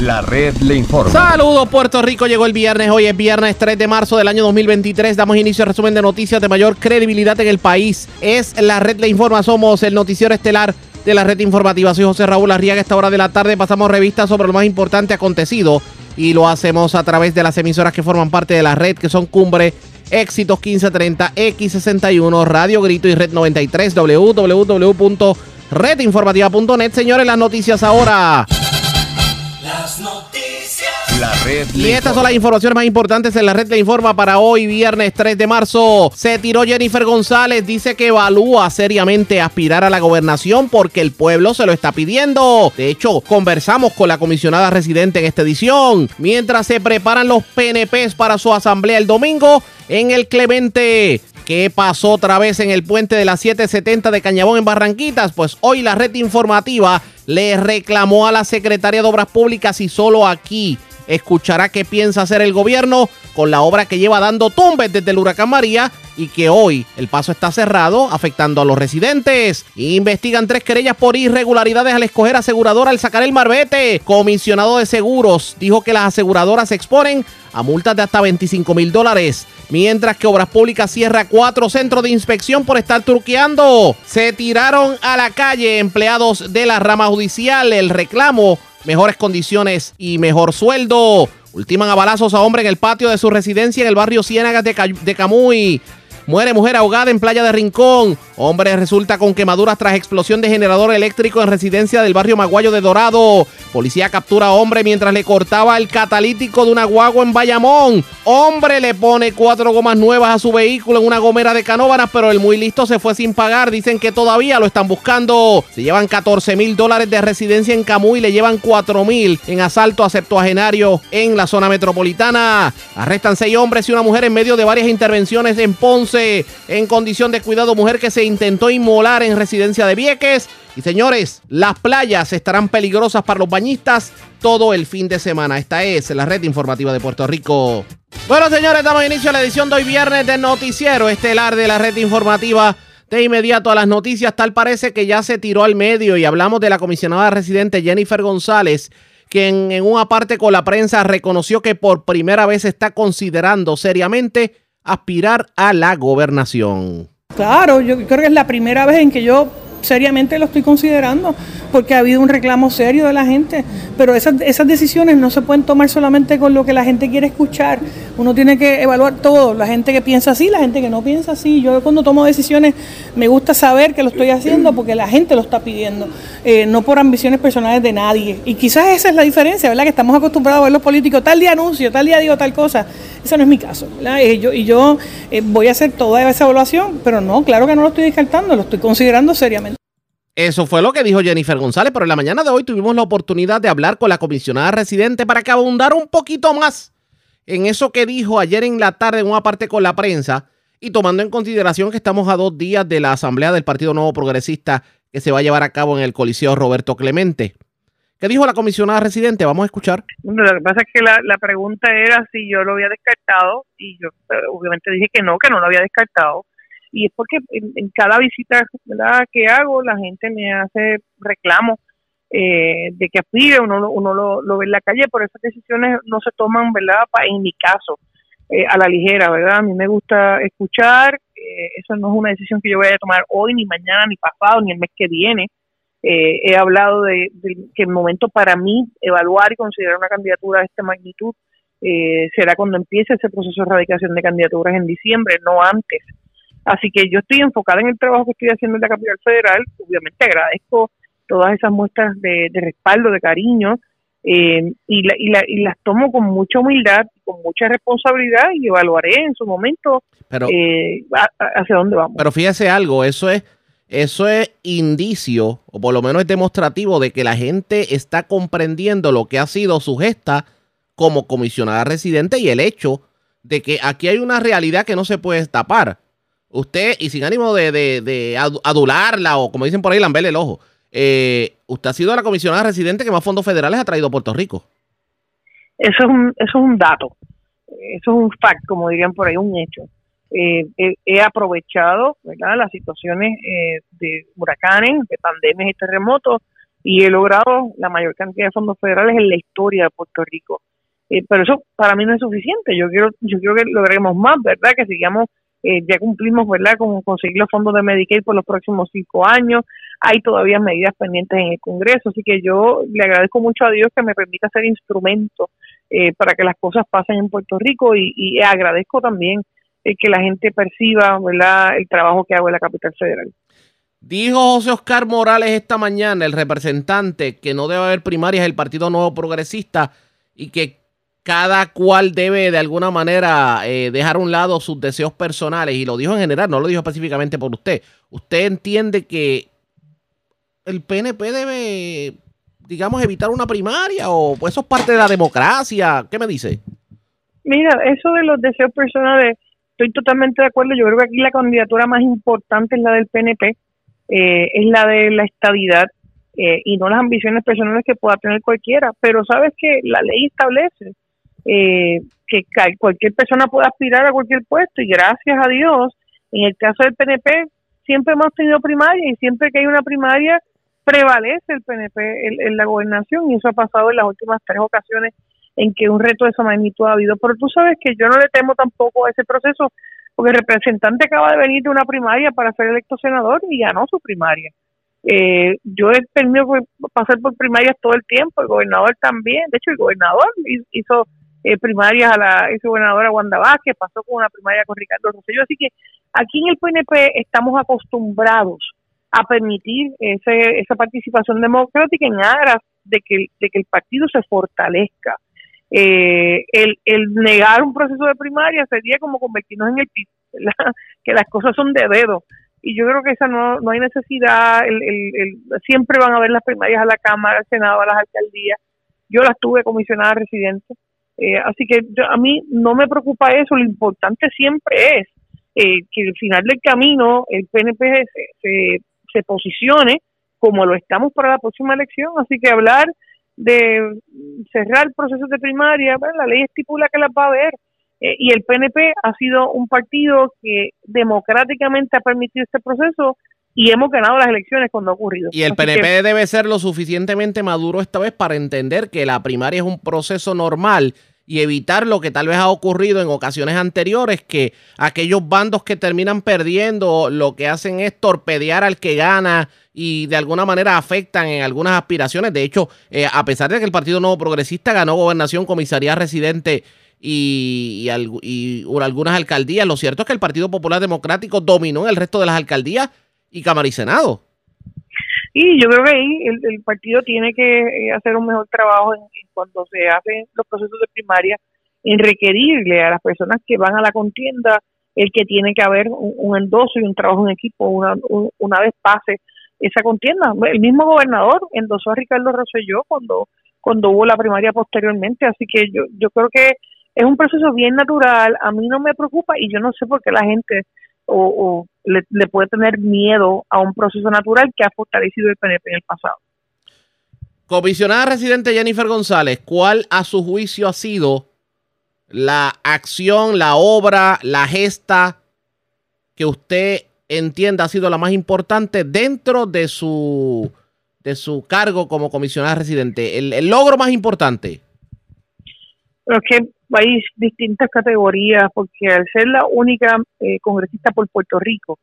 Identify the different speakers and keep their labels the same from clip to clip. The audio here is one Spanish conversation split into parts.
Speaker 1: La red le informa.
Speaker 2: Saludos Puerto Rico, llegó el viernes, hoy es viernes 3 de marzo del año 2023, damos inicio al resumen de noticias de mayor credibilidad en el país. Es la red le informa, somos el noticiero estelar de la red informativa. Soy José Raúl Arriaga, esta hora de la tarde pasamos revistas sobre lo más importante acontecido y lo hacemos a través de las emisoras que forman parte de la red, que son Cumbre, Éxitos 1530, X61, Radio Grito y Red 93, www.redinformativa.net. Señores, las noticias ahora.
Speaker 3: Las noticias.
Speaker 1: La red
Speaker 2: Y
Speaker 1: le
Speaker 2: estas son las informaciones más importantes en la red de informa para hoy, viernes 3 de marzo. Se tiró Jennifer González, dice que evalúa seriamente aspirar a la gobernación porque el pueblo se lo está pidiendo. De hecho, conversamos con la comisionada residente en esta edición. Mientras se preparan los PNPs para su asamblea el domingo en el Clemente. ¿Qué pasó otra vez en el puente de las 770 de Cañabón en Barranquitas? Pues hoy la red informativa le reclamó a la secretaria de Obras Públicas y solo aquí escuchará qué piensa hacer el gobierno con la obra que lleva dando tumbes desde el huracán María y que hoy el paso está cerrado afectando a los residentes. Investigan tres querellas por irregularidades al escoger aseguradora al sacar el marbete. Comisionado de seguros dijo que las aseguradoras se exponen a multas de hasta 25 mil dólares. Mientras que Obras Públicas cierra cuatro centros de inspección por estar truqueando. Se tiraron a la calle empleados de la rama judicial. El reclamo, mejores condiciones y mejor sueldo. Ultiman a balazos a hombre en el patio de su residencia en el barrio Ciénagas de, Ca- de Camuy. Muere mujer ahogada en playa de Rincón. Hombre resulta con quemaduras tras explosión de generador eléctrico en residencia del barrio Maguayo de Dorado. Policía captura hombre mientras le cortaba el catalítico de una guagua en Bayamón. Hombre le pone cuatro gomas nuevas a su vehículo en una gomera de Canóvanas, pero el muy listo se fue sin pagar. Dicen que todavía lo están buscando. Se llevan 14 mil dólares de residencia en Camuy, le llevan 4 mil en asalto a septuagenario en la zona metropolitana. Arrestan seis hombres y una mujer en medio de varias intervenciones en Ponce en condición de cuidado. Mujer que se intentó inmolar en residencia de Vieques. Y señores, las playas estarán peligrosas para los bañistas todo el fin de semana. Esta es la red informativa de Puerto Rico. Bueno, señores, damos inicio a la edición de hoy viernes del noticiero estelar de la red informativa. De inmediato a las noticias, tal parece que ya se tiró al medio y hablamos de la comisionada residente Jennifer González, quien en una parte con la prensa reconoció que por primera vez está considerando seriamente aspirar a la gobernación.
Speaker 4: Claro, yo creo que es la primera vez en que yo seriamente lo estoy considerando, porque ha habido un reclamo serio de la gente, pero esas, decisiones no se pueden tomar solamente con lo que la gente quiere escuchar, uno tiene que evaluar todo, la gente que piensa así, la gente que no piensa así, yo cuando tomo decisiones me gusta saber que lo estoy haciendo porque la gente lo está pidiendo, eh, no por ambiciones personales de nadie, y quizás esa es la diferencia, ¿verdad? Que estamos acostumbrados a ver los políticos, tal día anuncio, tal día digo tal cosa, ese no es mi caso. Eh, yo- y yo eh, voy a hacer toda esa evaluación, pero no, claro que no lo estoy descartando, lo estoy considerando seriamente.
Speaker 2: Eso fue lo que dijo Jennifer González, pero en la mañana de hoy tuvimos la oportunidad de hablar con la comisionada residente para que abundara un poquito más en eso que dijo ayer en la tarde en una parte con la prensa y tomando en consideración que estamos a dos días de la asamblea del Partido Nuevo Progresista que se va a llevar a cabo en el Coliseo Roberto Clemente. ¿Qué dijo la comisionada residente? Vamos a escuchar.
Speaker 5: Bueno, Lo que pasa es que la, la pregunta era si yo lo había descartado y yo eh, obviamente dije que no, que no lo había descartado. Y es porque en, cada visita ¿verdad? que hago la gente me hace reclamos eh, de que aspire, uno, uno lo, lo ve en la calle, pero esas decisiones no se toman, ¿verdad? Pa- en mi caso, eh, a la ligera, ¿verdad? A mí me gusta escuchar, eh, eso no es una decisión que yo vaya a tomar hoy, ni mañana, ni pasado, ni el mes que viene. Eh, he hablado de, de que el momento para mí evaluar y considerar una candidatura de esta magnitud será cuando empiece ese proceso de erradicación de candidaturas en diciembre, no antes. Así que yo estoy enfocada en el trabajo que estoy haciendo en la capital federal. Obviamente agradezco todas esas muestras de, de respaldo, de cariño, eh, y, la- y, la- y las tomo con mucha humildad, con mucha responsabilidad y evaluaré en su momento
Speaker 2: Pero,
Speaker 5: eh, hacia dónde vamos.
Speaker 2: pero fíjese algo, eso es, eso es indicio, o por lo menos es demostrativo de que la gente está comprendiendo lo que ha sido su gesta como comisionada residente y el hecho de que aquí hay una realidad que no se puede tapar. Usted, y sin ánimo de, de- de adu- adularla o como dicen por ahí, lamberle el ojo, eh, usted ha sido la comisionada residente que más fondos federales ha traído a Puerto Rico.
Speaker 5: Eso es un, eso es un dato, eso es un fact, como dirían por ahí, un hecho. Eh, he, he aprovechado ¿verdad? las situaciones eh, de huracanes, de pandemias y terremotos y he logrado la mayor cantidad de fondos federales en la historia de Puerto Rico. Eh, pero eso para mí no es suficiente. Yo quiero, yo quiero que logremos más, ¿verdad? Que sigamos, eh, ya cumplimos, ¿verdad? Con conseguir los fondos de Medicaid por los próximos cinco años. Hay todavía medidas pendientes en el Congreso, así que yo le agradezco mucho a Dios que me permita ser instrumento eh, para que las cosas pasen en Puerto Rico y, agradezco también que la gente perciba, ¿verdad? El trabajo que hago en la capital federal.
Speaker 2: Dijo José Oscar Morales esta mañana, el representante, que no debe haber primarias del Partido Nuevo Progresista y que cada cual debe de alguna manera eh, dejar a un lado sus deseos personales. Y lo dijo en general, no lo dijo específicamente por usted. ¿Usted entiende que el PNP debe, digamos, evitar una primaria o eso es parte de la democracia? ¿Qué me dice?
Speaker 5: Mira, eso de los deseos personales, estoy totalmente de acuerdo. Yo creo que aquí la candidatura más importante es la del PNP eh, es la de la estabilidad eh, y no las ambiciones personales que pueda tener cualquiera. Pero sabes que la ley establece eh, que cualquier persona puede aspirar a cualquier puesto y gracias a Dios, en el caso del PNP, siempre hemos tenido primaria y siempre que hay una primaria prevalece el PNP en, la gobernación y eso ha pasado en las últimas tres ocasiones en que un reto de esa magnitud ha habido. Pero tú sabes que yo no le temo tampoco a ese proceso porque el representante acaba de venir de una primaria para ser electo senador y ganó su primaria. Eh, yo he tenido que pasar por primarias todo el tiempo, el gobernador también, de hecho el gobernador hizo eh, primarias a la ex gobernadora Wanda Vázquez, pasó con una primaria con Ricardo Rosselló, así que aquí en el PNP estamos acostumbrados a permitir ese, esa participación democrática en aras de que, de que el partido se fortalezca eh, el, el negar un proceso de primaria sería como convertirnos en el que las cosas son de dedo. Y yo creo que esa no, no hay necesidad, el, el, siempre van a haber las primarias a la Cámara, al Senado, a las alcaldías. Yo las tuve comisionada residente. Eh, así que a mí no me preocupa eso, lo importante siempre es eh, que al final del camino el PNP se, se, se posicione como lo estamos para la próxima elección. Así que hablar de cerrar procesos de primaria, la ley estipula que las va a haber. Eh, y el PNP ha sido un partido que democráticamente ha permitido este proceso y hemos ganado las elecciones cuando ha ocurrido.
Speaker 2: Y el PNP debe ser lo suficientemente maduro esta vez para entender que la primaria es un proceso normal y evitar lo que tal vez ha ocurrido en ocasiones anteriores, que aquellos bandos que terminan perdiendo lo que hacen es torpedear al que gana y de alguna manera afectan en algunas aspiraciones. De hecho, eh, a pesar de que el Partido Nuevo Progresista ganó gobernación, comisaría residente y, y, algunas alcaldías, lo cierto es que el Partido Popular Democrático dominó en el resto de las alcaldías y Cámara y Senado.
Speaker 5: Y yo creo que ahí el, partido tiene que eh, hacer un mejor trabajo en, cuando se hacen los procesos de primaria, en requerirle a las personas que van a la contienda el que tiene que haber un, endoso y un trabajo en equipo una, una vez pase esa contienda. El mismo gobernador endosó a Ricardo Rosselló cuando, cuando hubo la primaria posteriormente, así que yo, yo creo que es un proceso bien natural, a mí no me preocupa y yo no sé por qué la gente o, le, le, puede tener miedo a un proceso natural que ha fortalecido el PNP en el pasado.
Speaker 2: Comisionada residente Jennifer González, ¿cuál a su juicio ha sido la acción, la obra, la gesta que usted entienda ha sido la más importante dentro de su, de su cargo como comisionada residente? El, logro más importante.
Speaker 5: es que hay distintas categorías, porque al ser la única eh, congresista por Puerto Rico,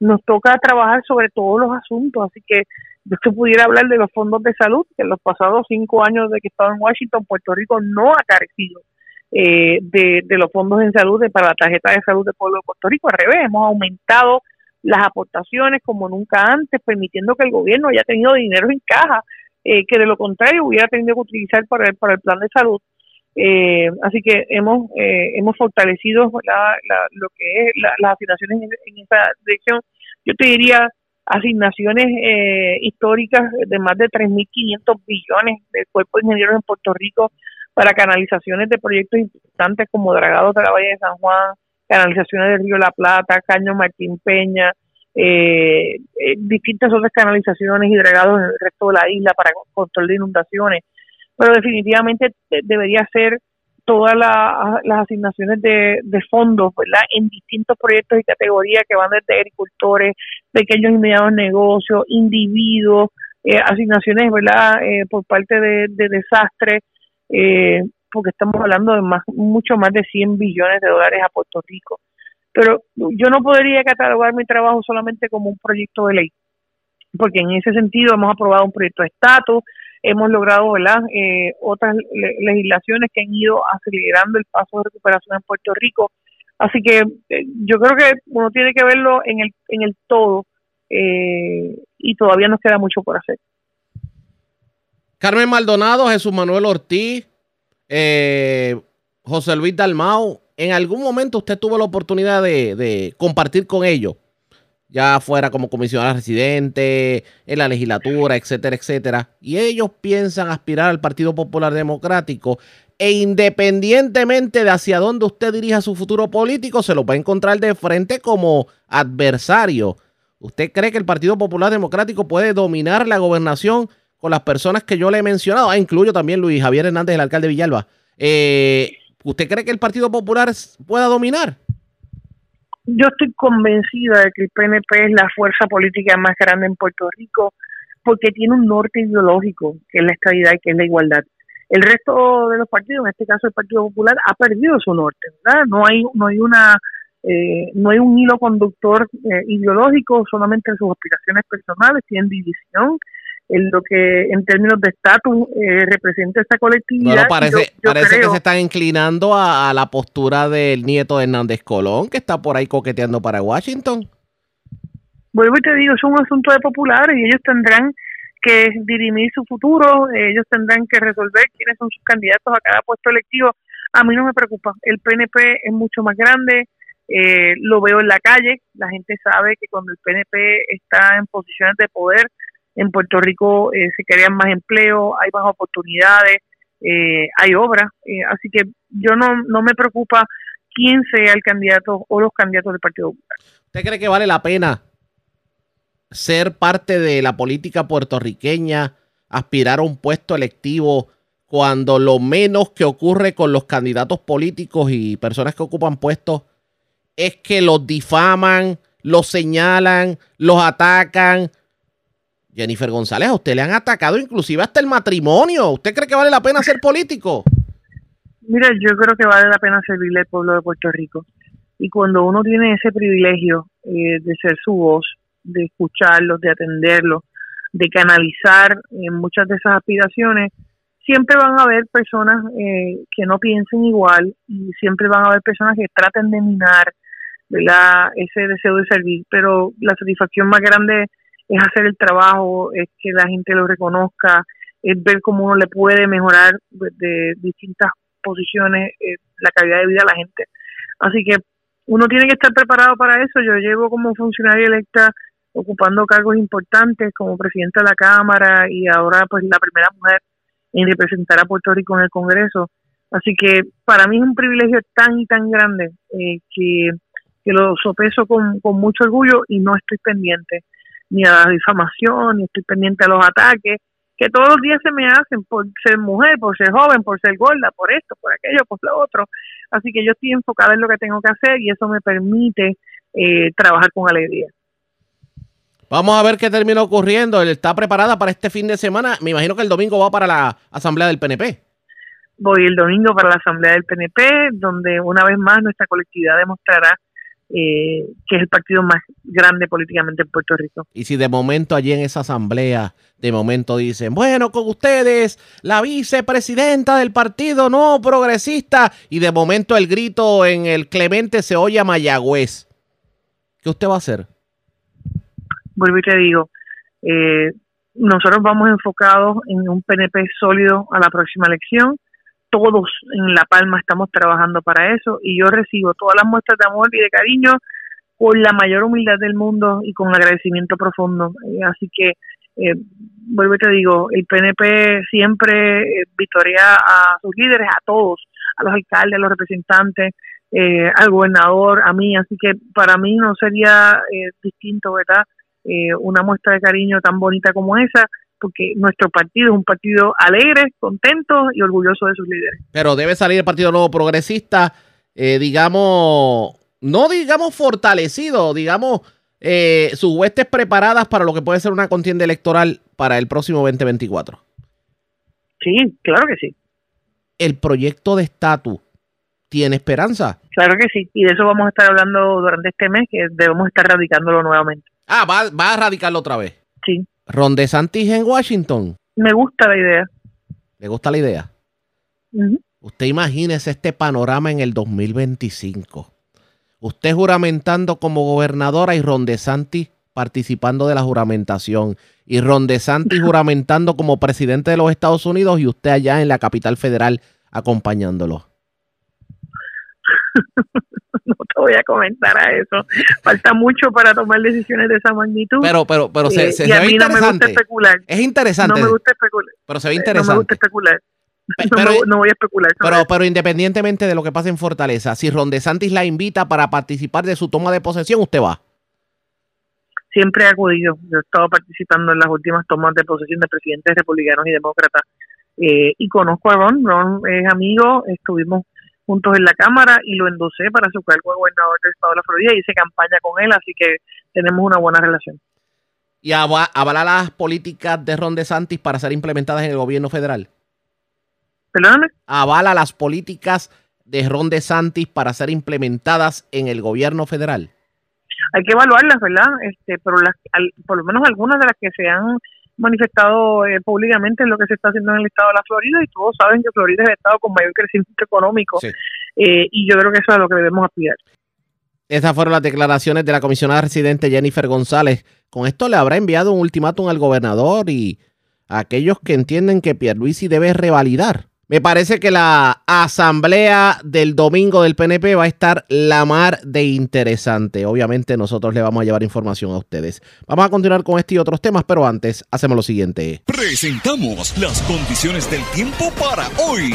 Speaker 5: nos toca trabajar sobre todos los asuntos, así que yo que pudiera hablar de los fondos de salud, que en los pasados cinco años de que he estado en Washington, Puerto Rico no ha carecido eh, de, de, los fondos en salud de, para la tarjeta de salud del pueblo de Puerto Rico. Al revés, hemos aumentado las aportaciones como nunca antes, permitiendo que el gobierno haya tenido dinero en caja, eh, que de lo contrario hubiera tenido que utilizar para el, para el plan de salud. Eh, así que hemos eh, hemos fortalecido la, lo que es las asignaciones en, esa dirección. Yo te diría asignaciones eh, históricas de más de 3.500 billones del cuerpo de ingenieros en Puerto Rico para canalizaciones de proyectos importantes como Dragados de la Valle de San Juan, canalizaciones del Río La Plata, Caño Martín Peña, eh, eh, distintas otras canalizaciones y dragados en el resto de la isla para control de inundaciones. Pero definitivamente debería ser todas las asignaciones de, fondos, ¿verdad? En distintos proyectos y categorías que van desde agricultores, pequeños y medianos negocios, individuos, eh, asignaciones, ¿verdad? Eh, por parte de, de desastre, eh, porque estamos hablando de más, mucho más de 100 billones de dólares a Puerto Rico. Pero yo no podría catalogar mi trabajo solamente como un proyecto de ley, porque en ese sentido hemos aprobado un proyecto de estatus, hemos logrado. Eh, otras legislaciones que han ido acelerando el paso de recuperación en Puerto Rico. Así que eh, yo creo que uno tiene que verlo en el, en el todo eh, y todavía nos queda mucho por hacer.
Speaker 2: Carmen Maldonado, Jesús Manuel Ortiz, José Luis Dalmau, ¿en algún momento usted tuvo la oportunidad de, de compartir con ellos ya fuera como comisionada residente, en la legislatura, etcétera, etcétera, y ellos piensan aspirar al Partido Popular Democrático, e independientemente de hacia dónde usted dirija su futuro político, se lo va a encontrar de frente como adversario. ¿Usted cree que el Partido Popular Democrático puede dominar la gobernación con las personas que yo le he mencionado? Ah, incluyo también Luis Javier Hernández, el alcalde de Villalba. Eh, ¿Usted cree que el Partido Popular pueda dominar?
Speaker 5: Yo estoy convencida de que el PNP es la fuerza política más grande en Puerto Rico porque tiene un norte ideológico, que es la estabilidad y que es la igualdad. El resto de los partidos, en este caso el Partido Popular, ha perdido su norte, ¿verdad? No hay, no hay una eh, no hay un hilo conductor eh, ideológico, solamente en sus aspiraciones personales, tienen división, en lo que en términos de estatus eh, representa esta colectividad.
Speaker 2: Bueno, parece, parece que se están inclinando a, la postura del nieto de Hernández Colón, que está por ahí coqueteando para Washington.
Speaker 5: Vuelvo y te digo, es un asunto de populares y ellos tendrán que dirimir su futuro, ellos tendrán que resolver quiénes son sus candidatos a cada puesto electivo. A mí no me preocupa, el PNP es mucho más grande, eh, lo veo en la calle, la gente sabe que cuando el PNP está en posiciones de poder, en Puerto Rico eh, se crean más empleo, hay más oportunidades, eh, hay obras, eh, así que yo no, no me preocupa quién sea el candidato o los candidatos del Partido Popular.
Speaker 2: ¿Usted cree que vale la pena ser parte de la política puertorriqueña, aspirar a un puesto electivo cuando lo menos que ocurre con los candidatos políticos y personas que ocupan puestos es que los difaman, los señalan, los atacan, Jennifer González, a usted le han atacado inclusive hasta el matrimonio. ¿Usted cree que vale la pena ser político?
Speaker 5: Mira, yo creo que vale la pena servirle al pueblo de Puerto Rico. Y cuando uno tiene ese privilegio eh, de ser su voz, de escucharlos, de atenderlos, de canalizar en muchas de esas aspiraciones, siempre van a haber personas eh, que no piensen igual y siempre van a haber personas que traten de minar ese deseo de servir. Pero la satisfacción más grande es hacer el trabajo, es que la gente lo reconozca, es ver cómo uno le puede mejorar de, distintas posiciones eh, la calidad de vida a la gente. Así que uno tiene que estar preparado para eso. Yo llevo como funcionaria electa ocupando cargos importantes como presidenta de la Cámara y ahora pues la primera mujer en representar a Puerto Rico en el Congreso. Así que para mí es un privilegio tan y tan grande eh, que, que lo sopeso con, con mucho orgullo y no estoy pendiente ni a la difamación, ni estoy pendiente a los ataques, que todos los días se me hacen por ser mujer, por ser joven, por ser gorda, por esto, por aquello, por lo otro. Así que yo estoy enfocada en lo que tengo que hacer y eso me permite eh, trabajar con alegría.
Speaker 2: Vamos a ver qué termina ocurriendo. Él está preparada para este fin de semana. Me imagino que el domingo va para la asamblea del PNP.
Speaker 5: Voy el domingo para la asamblea del PNP, donde una vez más nuestra colectividad demostrará eh, que es el partido más grande políticamente en Puerto Rico.
Speaker 2: Y si de momento allí en esa asamblea, de momento dicen, bueno, con ustedes, la vicepresidenta del partido no progresista, y de momento el grito en el Clemente se oye a Mayagüez, ¿qué usted va a hacer?
Speaker 5: Vuelvo y te digo, eh, nosotros vamos enfocados en un PNP sólido a la próxima elección todos en La Palma estamos trabajando para eso y yo recibo todas las muestras de amor y de cariño con la mayor humildad del mundo y con agradecimiento profundo. Eh, así que, eh, vuelvo y te digo, el PNP siempre eh, victoria a sus líderes, a todos, a los alcaldes, a los representantes, eh, al gobernador, a mí. Así que para mí no sería distinto, ¿verdad? una muestra de cariño tan bonita como esa porque nuestro partido es un partido alegre, contento y orgulloso de sus líderes.
Speaker 2: Pero debe salir el Partido Nuevo Progresista, eh, digamos, no digamos fortalecido, digamos, eh, sus huestes preparadas para lo que puede ser una contienda electoral para el próximo 2024.
Speaker 5: Sí, claro que sí.
Speaker 2: El proyecto de estatus tiene esperanza.
Speaker 5: Claro que sí. Y de eso vamos a estar hablando durante este mes, que debemos estar radicándolo nuevamente.
Speaker 2: Ah, va, va a radicarlo otra vez.
Speaker 5: Sí.
Speaker 2: Ron DeSantis en Washington.
Speaker 5: Me gusta la idea.
Speaker 2: ¿Le gusta la idea? Usted imagínese este panorama en el 2025. Usted juramentando como gobernadora y Ron DeSantis participando de la juramentación. Y Ron DeSantis juramentando como presidente de los Estados Unidos y usted allá en la capital federal acompañándolo.
Speaker 5: Te voy a comentar a eso. Falta mucho para tomar decisiones de esa magnitud.
Speaker 2: Pero, pero, pero se,
Speaker 5: Eh,
Speaker 2: se-
Speaker 5: y
Speaker 2: se
Speaker 5: a
Speaker 2: ve
Speaker 5: mí no me gusta
Speaker 2: interesante.
Speaker 5: especular.
Speaker 2: Es interesante,
Speaker 5: No me gusta especular.
Speaker 2: pero se ve
Speaker 5: Eh, No me
Speaker 2: interesante.
Speaker 5: gusta especular.
Speaker 2: Pe-
Speaker 5: No,
Speaker 2: pero-
Speaker 5: me- no voy a especular.
Speaker 2: Pero, pero independientemente de lo que pase en Fortaleza, si Ron DeSantis la invita para participar de su toma de posesión, usted va.
Speaker 5: Siempre he acudido. Yo he estado participando en las últimas tomas de posesión de presidentes republicanos y demócratas. Eh, y conozco a Ron. Ron es amigo. Estuvimos juntos en la Cámara y lo endosé para su cargo de gobernador del estado de la Florida. Hice campaña con él, así que tenemos una buena relación.
Speaker 2: Y ava- avala las políticas de Ron DeSantis para ser implementadas en el gobierno federal.
Speaker 5: Perdóname.
Speaker 2: Avala las políticas de Ron DeSantis para ser implementadas en el gobierno federal.
Speaker 5: hay que evaluarlas, ¿verdad? Este, pero las, al- por lo menos algunas de las que se han manifestado eh, públicamente lo que se está haciendo en el estado de la Florida y todos saben que Florida es el estado con mayor crecimiento económico
Speaker 2: Sí.
Speaker 5: eh, y yo creo que eso es a lo que debemos aspirar.
Speaker 2: Esas fueron las declaraciones de la comisionada residente Jennifer González. Con esto le habrá enviado un ultimátum al gobernador y a aquellos que entienden que Pierluisi debe revalidar. Me parece que la asamblea del domingo del PNP va a estar la mar de interesante. Obviamente nosotros le vamos a llevar información a ustedes. Vamos a continuar con este y otros temas, pero antes hacemos lo siguiente.
Speaker 1: Presentamos las condiciones del tiempo para hoy.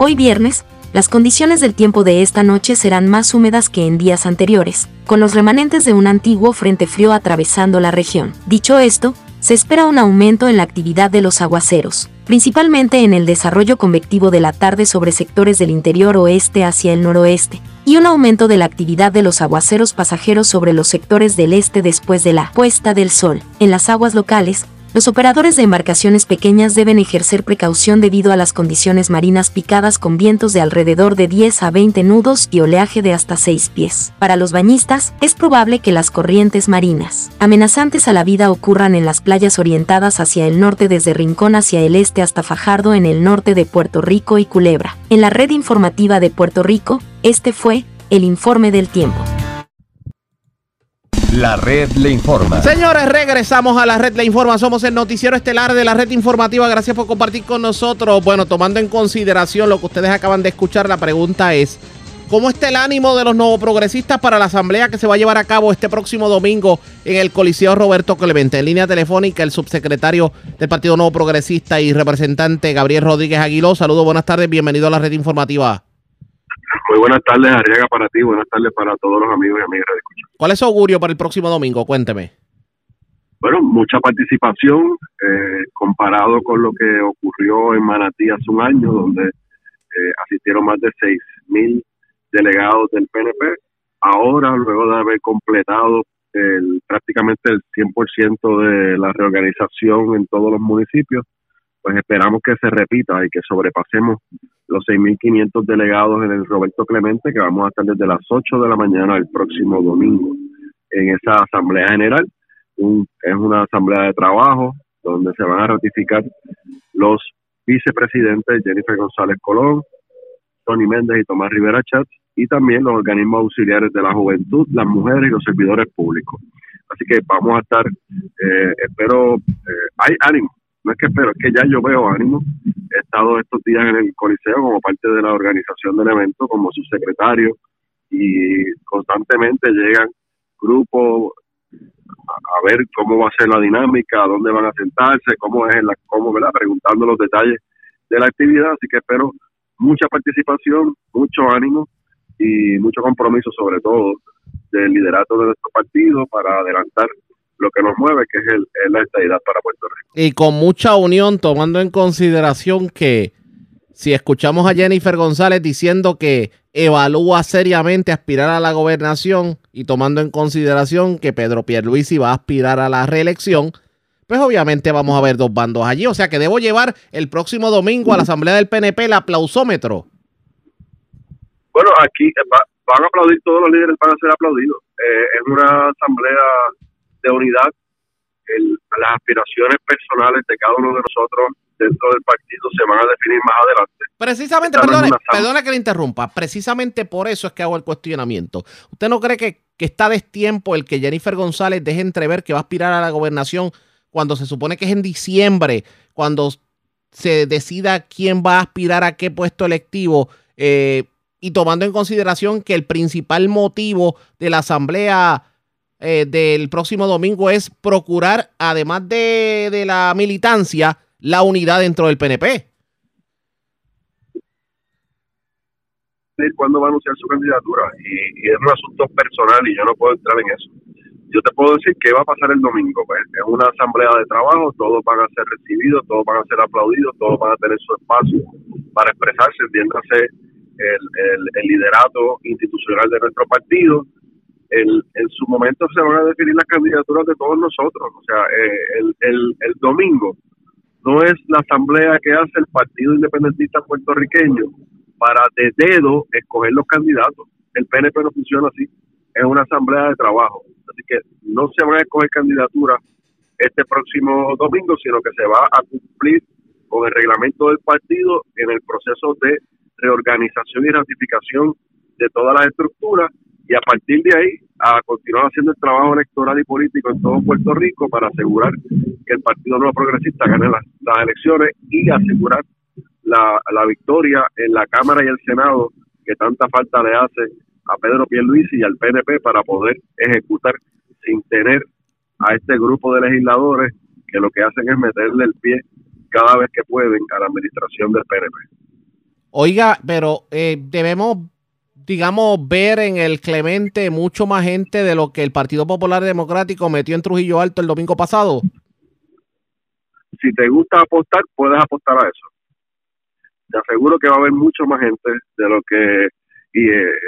Speaker 6: Hoy viernes, las condiciones del tiempo de esta noche serán más húmedas que en días anteriores, con los remanentes de un antiguo frente frío atravesando la región. Dicho esto, se espera un aumento en la actividad de los aguaceros, principalmente en el desarrollo convectivo de la tarde sobre sectores del interior oeste hacia el noroeste, y un aumento de la actividad de los aguaceros pasajeros sobre los sectores del este después de la puesta del sol. En las aguas locales, los operadores de embarcaciones pequeñas deben ejercer precaución debido a las condiciones marinas picadas con vientos de alrededor de 10 a 20 nudos y oleaje de hasta 6 pies. Para los bañistas, es probable que las corrientes marinas amenazantes a la vida ocurran en las playas orientadas hacia el norte desde Rincón hacia el este hasta Fajardo en el norte de Puerto Rico y Culebra. En la red informativa de Puerto Rico, este fue el informe del tiempo.
Speaker 7: La red le informa.
Speaker 2: Señores, regresamos a la red Le Informa. Somos el noticiero estelar de la red informativa. Gracias por compartir con nosotros. Bueno, tomando en consideración lo que ustedes acaban de escuchar, la pregunta es, ¿cómo está el ánimo de los nuevos progresistas para la asamblea que se va a llevar a cabo este próximo domingo en el Coliseo Roberto Clemente? En línea telefónica, el subsecretario del Partido Nuevo Progresista y representante Gabriel Rodríguez Aguiló. Saludos, buenas tardes, bienvenido a la red informativa.
Speaker 8: Muy buenas tardes, Arriaga, para ti. Buenas tardes para todos los amigos y amigas de Escucha.
Speaker 2: ¿Cuál es su augurio para el próximo domingo? Cuénteme.
Speaker 8: Bueno, mucha participación eh, comparado con lo que ocurrió en Manatí hace un año, donde eh, asistieron más de 6.000 delegados del PNP. Ahora, luego de haber completado el, prácticamente el 100% de la reorganización en todos los municipios, pues esperamos que se repita y que sobrepasemos los 6.500 delegados en el Roberto Clemente, que vamos a estar desde las 8 de la mañana el próximo domingo en esa Asamblea General. Un- es una asamblea de trabajo donde se van a ratificar los vicepresidentes Jennifer González Colón, Tony Méndez y Tomás Rivera Chatz, y también los organismos auxiliares de la juventud, las mujeres y los servidores públicos. Así que vamos a estar, eh, espero, eh, hay ánimo, no es que espero, es que ya yo veo ánimo. He estado estos días en el Coliseo como parte de la organización del evento, como subsecretario, y constantemente llegan grupos a, ver cómo va a ser la dinámica, dónde van a sentarse, cómo es, la, cómo, ¿verdad? preguntando los detalles de la actividad. Así que espero mucha participación, mucho ánimo y mucho compromiso, sobre todo del liderato de nuestro partido para adelantar lo que nos mueve, que es, el, es la estabilidad para Puerto Rico.
Speaker 2: y con mucha unión, tomando en consideración que si escuchamos a Jennifer González diciendo que evalúa seriamente aspirar a la gobernación y tomando en consideración que Pedro Pierluisi va a aspirar a la reelección, pues obviamente vamos a ver dos bandos allí. O sea que debo llevar el próximo domingo a la Asamblea del PNP el aplausómetro.
Speaker 8: Bueno, aquí van a aplaudir, todos los líderes van a ser aplaudidos. Eh, es una asamblea de unidad. las aspiraciones personales de cada uno de nosotros dentro del partido se van a definir más adelante.
Speaker 2: Precisamente, perdone, perdone que le interrumpa, precisamente por eso es que hago el cuestionamiento. ¿Usted no cree que, que está destiempo el que Jennifer González deje entrever que va a aspirar a la gobernación cuando se supone que es en diciembre, cuando se decida quién va a aspirar a qué puesto electivo? Eh, y tomando en consideración que el principal motivo de la asamblea eh, del próximo domingo es procurar, además de, la militancia, la unidad dentro del PNP.
Speaker 8: cuándo va a anunciar su candidatura y, es un asunto personal y yo no puedo entrar en eso. Yo te puedo decir qué va a pasar el domingo. Pues, es una asamblea de trabajo, todos van a ser recibidos, todos van a ser aplaudidos, todos van a tener su espacio para expresarse, entiéndase el, liderato institucional de nuestro partido. El, en su momento se van a definir las candidaturas de todos nosotros. O sea, eh, el, el, domingo no es la asamblea que hace el Partido Independentista puertorriqueño para de dedo escoger los candidatos. El PNP no funciona así. Es una asamblea de trabajo. Así que no se van a escoger candidaturas este próximo domingo, sino que se va a cumplir con el reglamento del partido en el proceso de reorganización y ratificación de todas las estructuras y a partir de ahí a continuar haciendo el trabajo electoral y político en todo Puerto Rico para asegurar que el Partido Nuevo Progresista gane las, elecciones y asegurar la, la, victoria en la Cámara y el Senado que tanta falta le hace a Pedro Pierluisi y al PNP para poder ejecutar sin tener a este grupo de legisladores que lo que hacen es meterle el pie cada vez que pueden a la administración del PNP.
Speaker 2: Oiga, pero eh, debemos, digamos, ver en el Clemente mucho más gente de lo que el Partido Popular Democrático metió en Trujillo Alto el domingo pasado.
Speaker 8: Si te gusta apostar, puedes apostar a eso. Te aseguro que va a haber mucho más gente de lo que, y eh,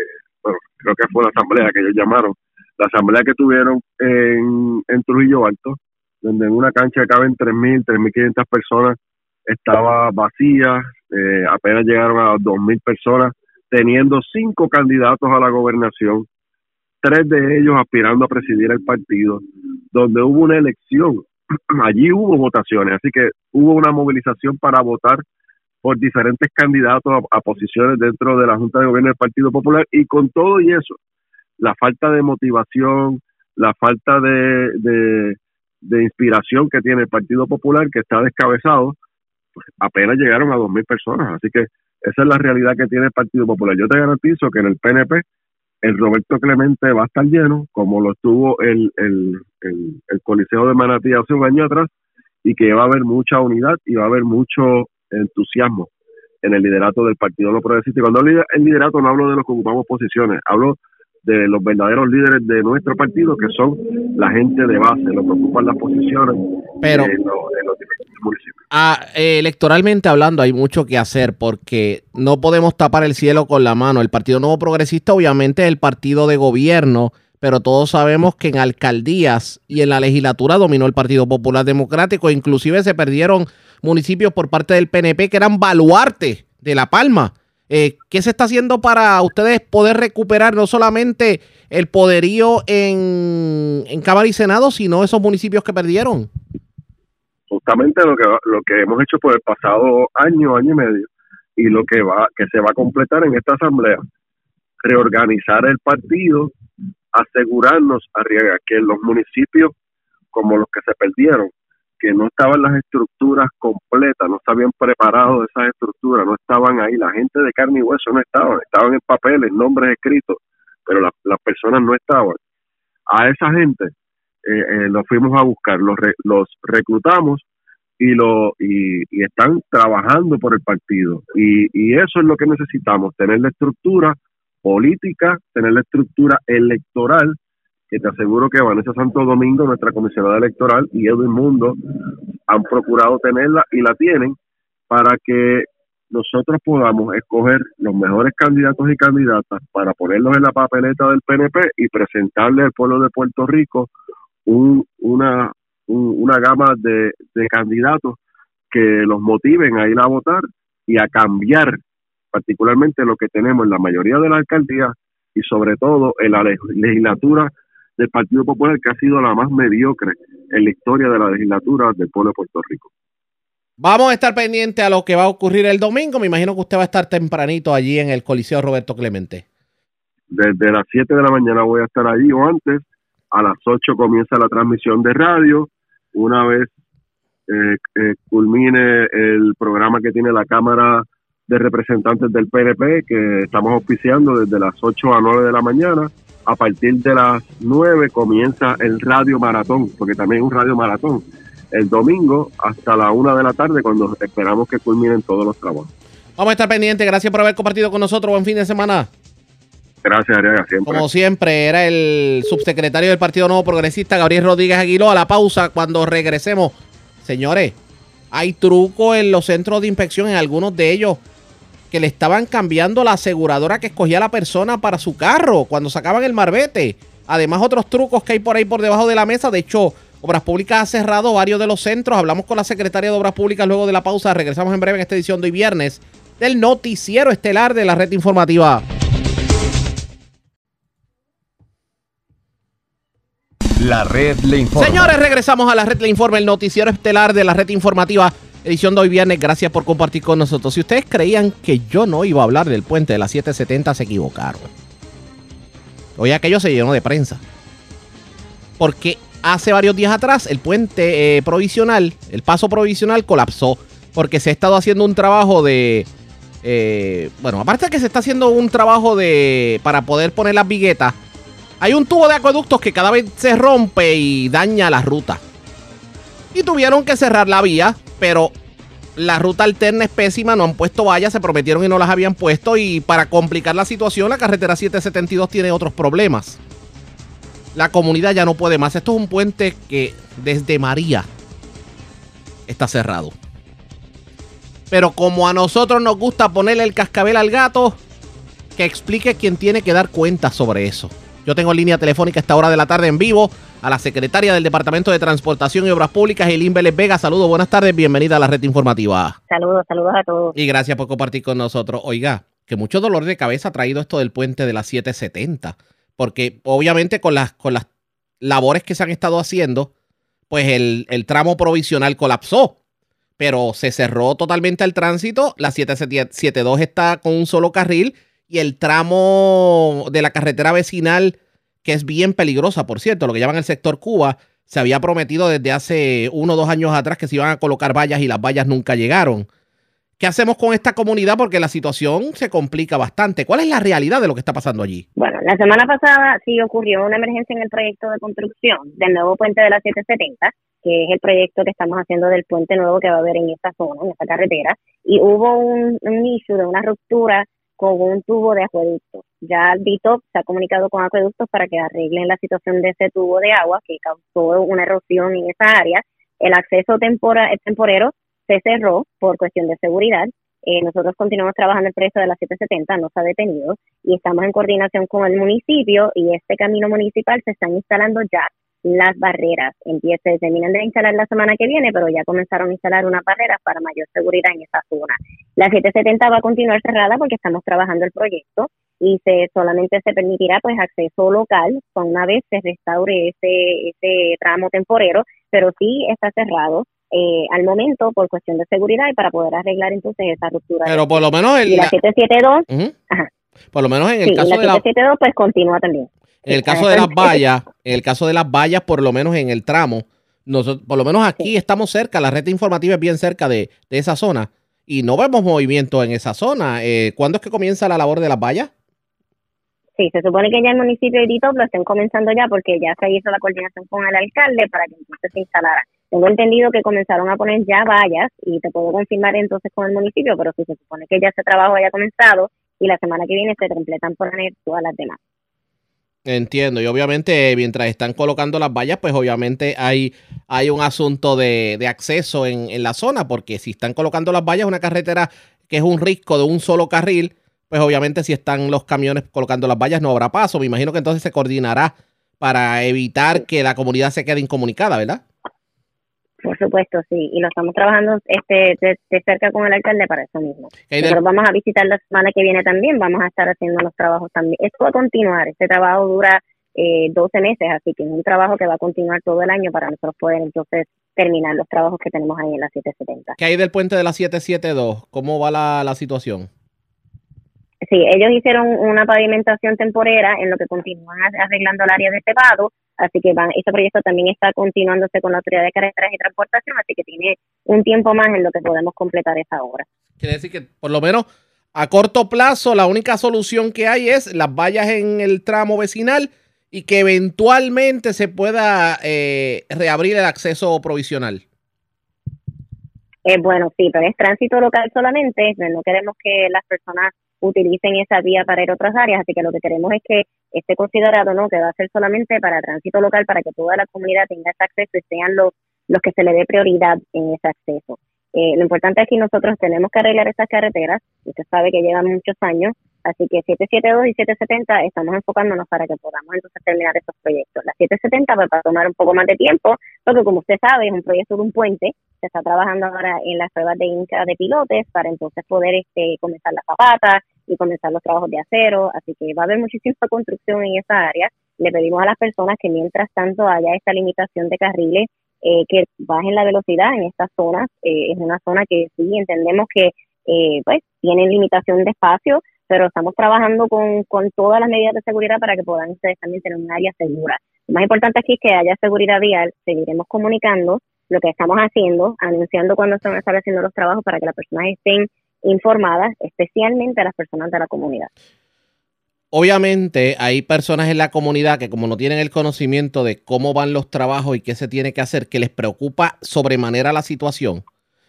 Speaker 8: bueno, creo que fue la asamblea que ellos llamaron, la asamblea que tuvieron en, en Trujillo Alto, donde en una cancha caben 3.000, 3.500 personas, estaba vacía, eh, apenas llegaron a dos mil personas, teniendo cinco candidatos a la gobernación, tres de ellos aspirando a presidir el partido, donde hubo una elección, allí hubo votaciones, así que hubo una movilización para votar por diferentes candidatos a, posiciones dentro de la Junta de Gobierno del Partido Popular y con todo y eso, la falta de motivación, la falta de, de, inspiración que tiene el Partido Popular, que está descabezado, apenas llegaron a 2.000 personas. Así que esa es la realidad que tiene el Partido Popular. Yo te garantizo que en el PNP el Roberto Clemente va a estar lleno, como lo estuvo el, el, el, Coliseo de Manatí hace un año atrás, y que va a haber mucha unidad y va a haber mucho entusiasmo en el liderato del Partido No Progresista. Y cuando hablo el liderato no hablo de los que ocupamos posiciones, hablo de los verdaderos líderes de nuestro partido, que son la gente de base, los que ocupan las posiciones
Speaker 2: Pero, en, los, municipios. Ah, eh, electoralmente hablando, hay mucho que hacer porque no podemos tapar el cielo con la mano. El Partido Nuevo Progresista, obviamente, es el partido de gobierno, pero todos sabemos que en alcaldías y en la legislatura dominó el Partido Popular Democrático. Inclusive se perdieron municipios por parte del PNP que eran baluarte de La Palma. Eh, ¿Qué se está haciendo para ustedes poder recuperar no solamente el poderío en, en Cámara y Senado, sino esos municipios que perdieron?
Speaker 8: Justamente lo que, lo que hemos hecho por el pasado año, año y medio, y lo que, va, que se va a completar en esta asamblea, reorganizar el partido, asegurarnos a que los municipios como los que se perdieron que no estaban las estructuras completas, no estaban preparados esas estructuras, no estaban ahí, la gente de carne y hueso no estaban, estaban en papeles, nombres escritos, pero las personas no estaban. A esa gente eh, eh, los fuimos a buscar, los, los reclutamos y, lo, y, y, están trabajando por el partido. Y, y eso es lo que necesitamos, tener la estructura política, tener la estructura electoral que te aseguro que Vanessa Santo Domingo, nuestra comisionada electoral, y Edwin Mundo han procurado tenerla y la tienen para que nosotros podamos escoger los mejores candidatos y candidatas para ponerlos en la papeleta del PNP y presentarle al pueblo de Puerto Rico un, una una gama de, de candidatos que los motiven a ir a votar y a cambiar particularmente lo que tenemos en la mayoría de las alcaldías y sobre todo en la legislatura del Partido Popular que ha sido la más mediocre en la historia de la legislatura del pueblo de Puerto Rico.
Speaker 2: Vamos a estar pendientes a lo que va a ocurrir el domingo. Me imagino que usted va a estar tempranito allí en el Coliseo Roberto Clemente.
Speaker 8: Desde las 7 de la mañana voy a estar allí o antes. A las 8 comienza la transmisión de radio. Una vez eh, eh, culmine el programa que tiene la Cámara de Representantes del PNP, que estamos auspiciando desde las 8 a 9 de la mañana. A partir de las 9 comienza el radio maratón, porque también es un radio maratón el domingo hasta la una de la tarde cuando esperamos que culminen todos los trabajos.
Speaker 2: Vamos a estar pendientes. Gracias por haber compartido con nosotros. Buen fin de semana.
Speaker 8: Gracias, Ariaga, siempre.
Speaker 2: Como siempre, era el subsecretario del Partido Nuevo Progresista, Gabriel Rodríguez Aguiló. A la pausa, cuando regresemos. Señores, hay truco en los centros de inspección, en algunos de ellos, le estaban cambiando la aseguradora que escogía la persona para su carro cuando sacaban el marbete. Además, otros trucos que hay por ahí por debajo de la mesa. De hecho, Obras Públicas ha cerrado varios de los centros. Hablamos con la secretaria de Obras Públicas luego de la pausa. Regresamos en breve en esta edición de hoy viernes del noticiero estelar de la red informativa.
Speaker 1: La red le informa.
Speaker 2: Señores, regresamos a la red le informa, el noticiero estelar de la red informativa, edición de hoy viernes. Gracias por compartir con nosotros. Si ustedes creían que yo no iba a hablar del puente de la 770, se equivocaron. Hoy aquello se llenó de prensa. Porque hace varios días atrás el puente eh, provisional, el paso provisional colapsó porque se ha estado haciendo un trabajo de... Eh, bueno, aparte que se está haciendo un trabajo de... para poder poner las viguetas, hay un tubo de acueductos que cada vez se rompe y daña la ruta. Y tuvieron que cerrar la vía, pero la ruta alterna es pésima, no han puesto vallas, se prometieron y no las habían puesto. Y para complicar la situación, la carretera 772 tiene otros problemas la comunidad ya no puede más. Esto es un puente que desde María está cerrado. Pero como a nosotros nos gusta ponerle el cascabel al gato, que explique quién tiene que dar cuenta sobre eso. Yo tengo línea telefónica a esta hora de la tarde en vivo a la secretaria del Departamento de Transportación y Obras Públicas, Elin Vélez Vega. Saludos, buenas tardes, bienvenida a la red informativa.
Speaker 7: Saludos, saludos a todos.
Speaker 2: Y gracias por compartir con nosotros. Oiga, que mucho dolor de cabeza ha traído esto del puente de las 770 porque obviamente con las, con las labores que se han estado haciendo, pues el, tramo provisional colapsó, pero se cerró totalmente el tránsito, la 772 está con un solo carril y el tramo de la carretera vecinal, que es bien peligrosa, por cierto, lo que llaman el sector Cuba, se había prometido desde hace uno o dos años atrás que se iban a colocar vallas y las vallas nunca llegaron. ¿Qué hacemos con esta comunidad? Porque la situación se complica bastante. ¿Cuál es la realidad de lo que está pasando allí?
Speaker 7: Bueno, la semana pasada sí ocurrió una emergencia en el proyecto de construcción del nuevo puente de la 770, que es el proyecto que estamos haciendo del puente nuevo que va a haber en esta zona, en esta carretera, y hubo un, un de una ruptura con un tubo de acueducto. Ya el DITOP se ha comunicado con acueductos para que arreglen la situación de ese tubo de agua que causó una erosión en esa área. El acceso tempora, temporero se cerró por cuestión de seguridad. Eh, nosotros continuamos trabajando el proyecto de la 770, no se ha detenido y estamos en coordinación con el municipio y este camino municipal se están instalando ya las barreras. Empieza, terminan de instalar la semana que viene, pero ya comenzaron a instalar unas barreras para mayor seguridad en esa zona. La 770 va a continuar cerrada porque estamos trabajando el proyecto y se solamente se permitirá pues acceso local una vez se restaure ese, ese tramo temporero, pero sí está cerrado eh, al momento por cuestión de seguridad y para poder arreglar entonces esa ruptura.
Speaker 2: Pero por lo menos
Speaker 7: el, la 772,
Speaker 2: por lo menos en el caso
Speaker 7: la 772 de pues continúa también.
Speaker 2: En el caso de las vallas, en el caso de las vallas, por lo menos en el tramo, nosotros, por lo menos aquí estamos cerca, la red informativa es bien cerca de, esa zona y no vemos movimiento en esa zona. Eh, ¿Cuándo es que comienza la labor de las vallas?
Speaker 7: Sí, se supone que ya el municipio de Tito lo estén comenzando ya porque ya se hizo la coordinación con el alcalde para que entonces se instalara. Tengo entendido que comenzaron a poner ya vallas y te puedo confirmar entonces con el municipio, pero si se supone que ya ese trabajo haya comenzado y la semana que viene se completan poner todas las demás.
Speaker 2: Entiendo, y obviamente mientras están colocando las vallas, pues obviamente hay, hay un asunto de, acceso en, en, la zona, porque si están colocando las vallas, una carretera que es un risco de un solo carril, pues obviamente si están los camiones colocando las vallas no habrá paso. Me imagino que entonces se coordinará para evitar que la comunidad se quede incomunicada, ¿verdad?
Speaker 7: Por supuesto, sí, y lo estamos trabajando este de, cerca con el alcalde para eso mismo. Nosotros vamos a visitar la semana que viene también, vamos a estar haciendo los trabajos también. Esto va a continuar, este trabajo dura eh, 12 meses, así que es un trabajo que va a continuar todo el año para nosotros poder entonces terminar los trabajos que tenemos ahí en la 770.
Speaker 2: ¿Qué hay del puente de la 772? ¿Cómo va la, la situación?
Speaker 7: Sí, ellos hicieron una pavimentación temporera en lo que continúan arreglando el área de cebado, así que van, ese proyecto también está continuándose con la Autoridad de Carreteras y Transportación, así que tiene un tiempo más en lo que podemos completar esa obra.
Speaker 2: Quiere decir que por lo menos a corto plazo la única solución que hay es las vallas en el tramo vecinal y que eventualmente se pueda eh, reabrir el acceso provisional.
Speaker 7: Eh, bueno, sí, pero es tránsito local solamente, no queremos que las personas utilicen esa vía para ir a otras áreas, así que lo que queremos es que esté considerado, ¿no? Que va a ser solamente para tránsito local, para que toda la comunidad tenga ese acceso y sean los, los que se le dé prioridad en ese acceso. Eh, lo importante es que nosotros tenemos que arreglar esas carreteras, usted sabe que llevan muchos años, así que 772 y 770 estamos enfocándonos para que podamos entonces terminar esos proyectos. La 770 pues, va a tomar un poco más de tiempo, porque como usted sabe es un proyecto de un puente, está trabajando ahora en las pruebas de Inca de pilotes para entonces poder este, comenzar la zapata y comenzar los trabajos de acero, así que va a haber muchísima construcción en esa área. Le pedimos a las personas que mientras tanto haya esta limitación de carriles, eh, que bajen la velocidad en estas zonas. Eh, es una zona que sí entendemos que eh, pues tienen limitación de espacio, pero estamos trabajando con, con todas las medidas de seguridad para que puedan ustedes también tener un área segura. Lo más importante aquí es que haya seguridad vial, seguiremos comunicando lo que estamos haciendo, anunciando cuándo se van a estar haciendo los trabajos para que las personas estén informadas, especialmente a las personas de la comunidad.
Speaker 2: Obviamente hay personas en la comunidad que como no tienen el conocimiento de cómo van los trabajos y qué se tiene que hacer, que les preocupa sobremanera la situación.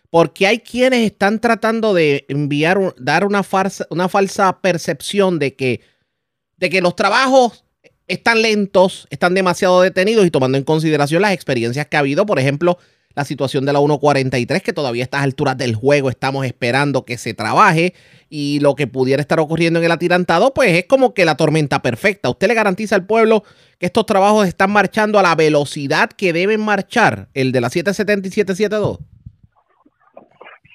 Speaker 2: Porque hay quienes están tratando de enviar, dar una, farsa, una falsa percepción de que, de que los trabajos están lentos, están demasiado detenidos y tomando en consideración las experiencias que ha habido, por ejemplo, la situación de la 143, que todavía a estas alturas del juego estamos esperando que se trabaje y lo que pudiera estar ocurriendo en el atirantado, pues es como que la tormenta perfecta. ¿Usted le garantiza al pueblo que estos trabajos están marchando a la velocidad que deben marchar, el de la 770 y 772?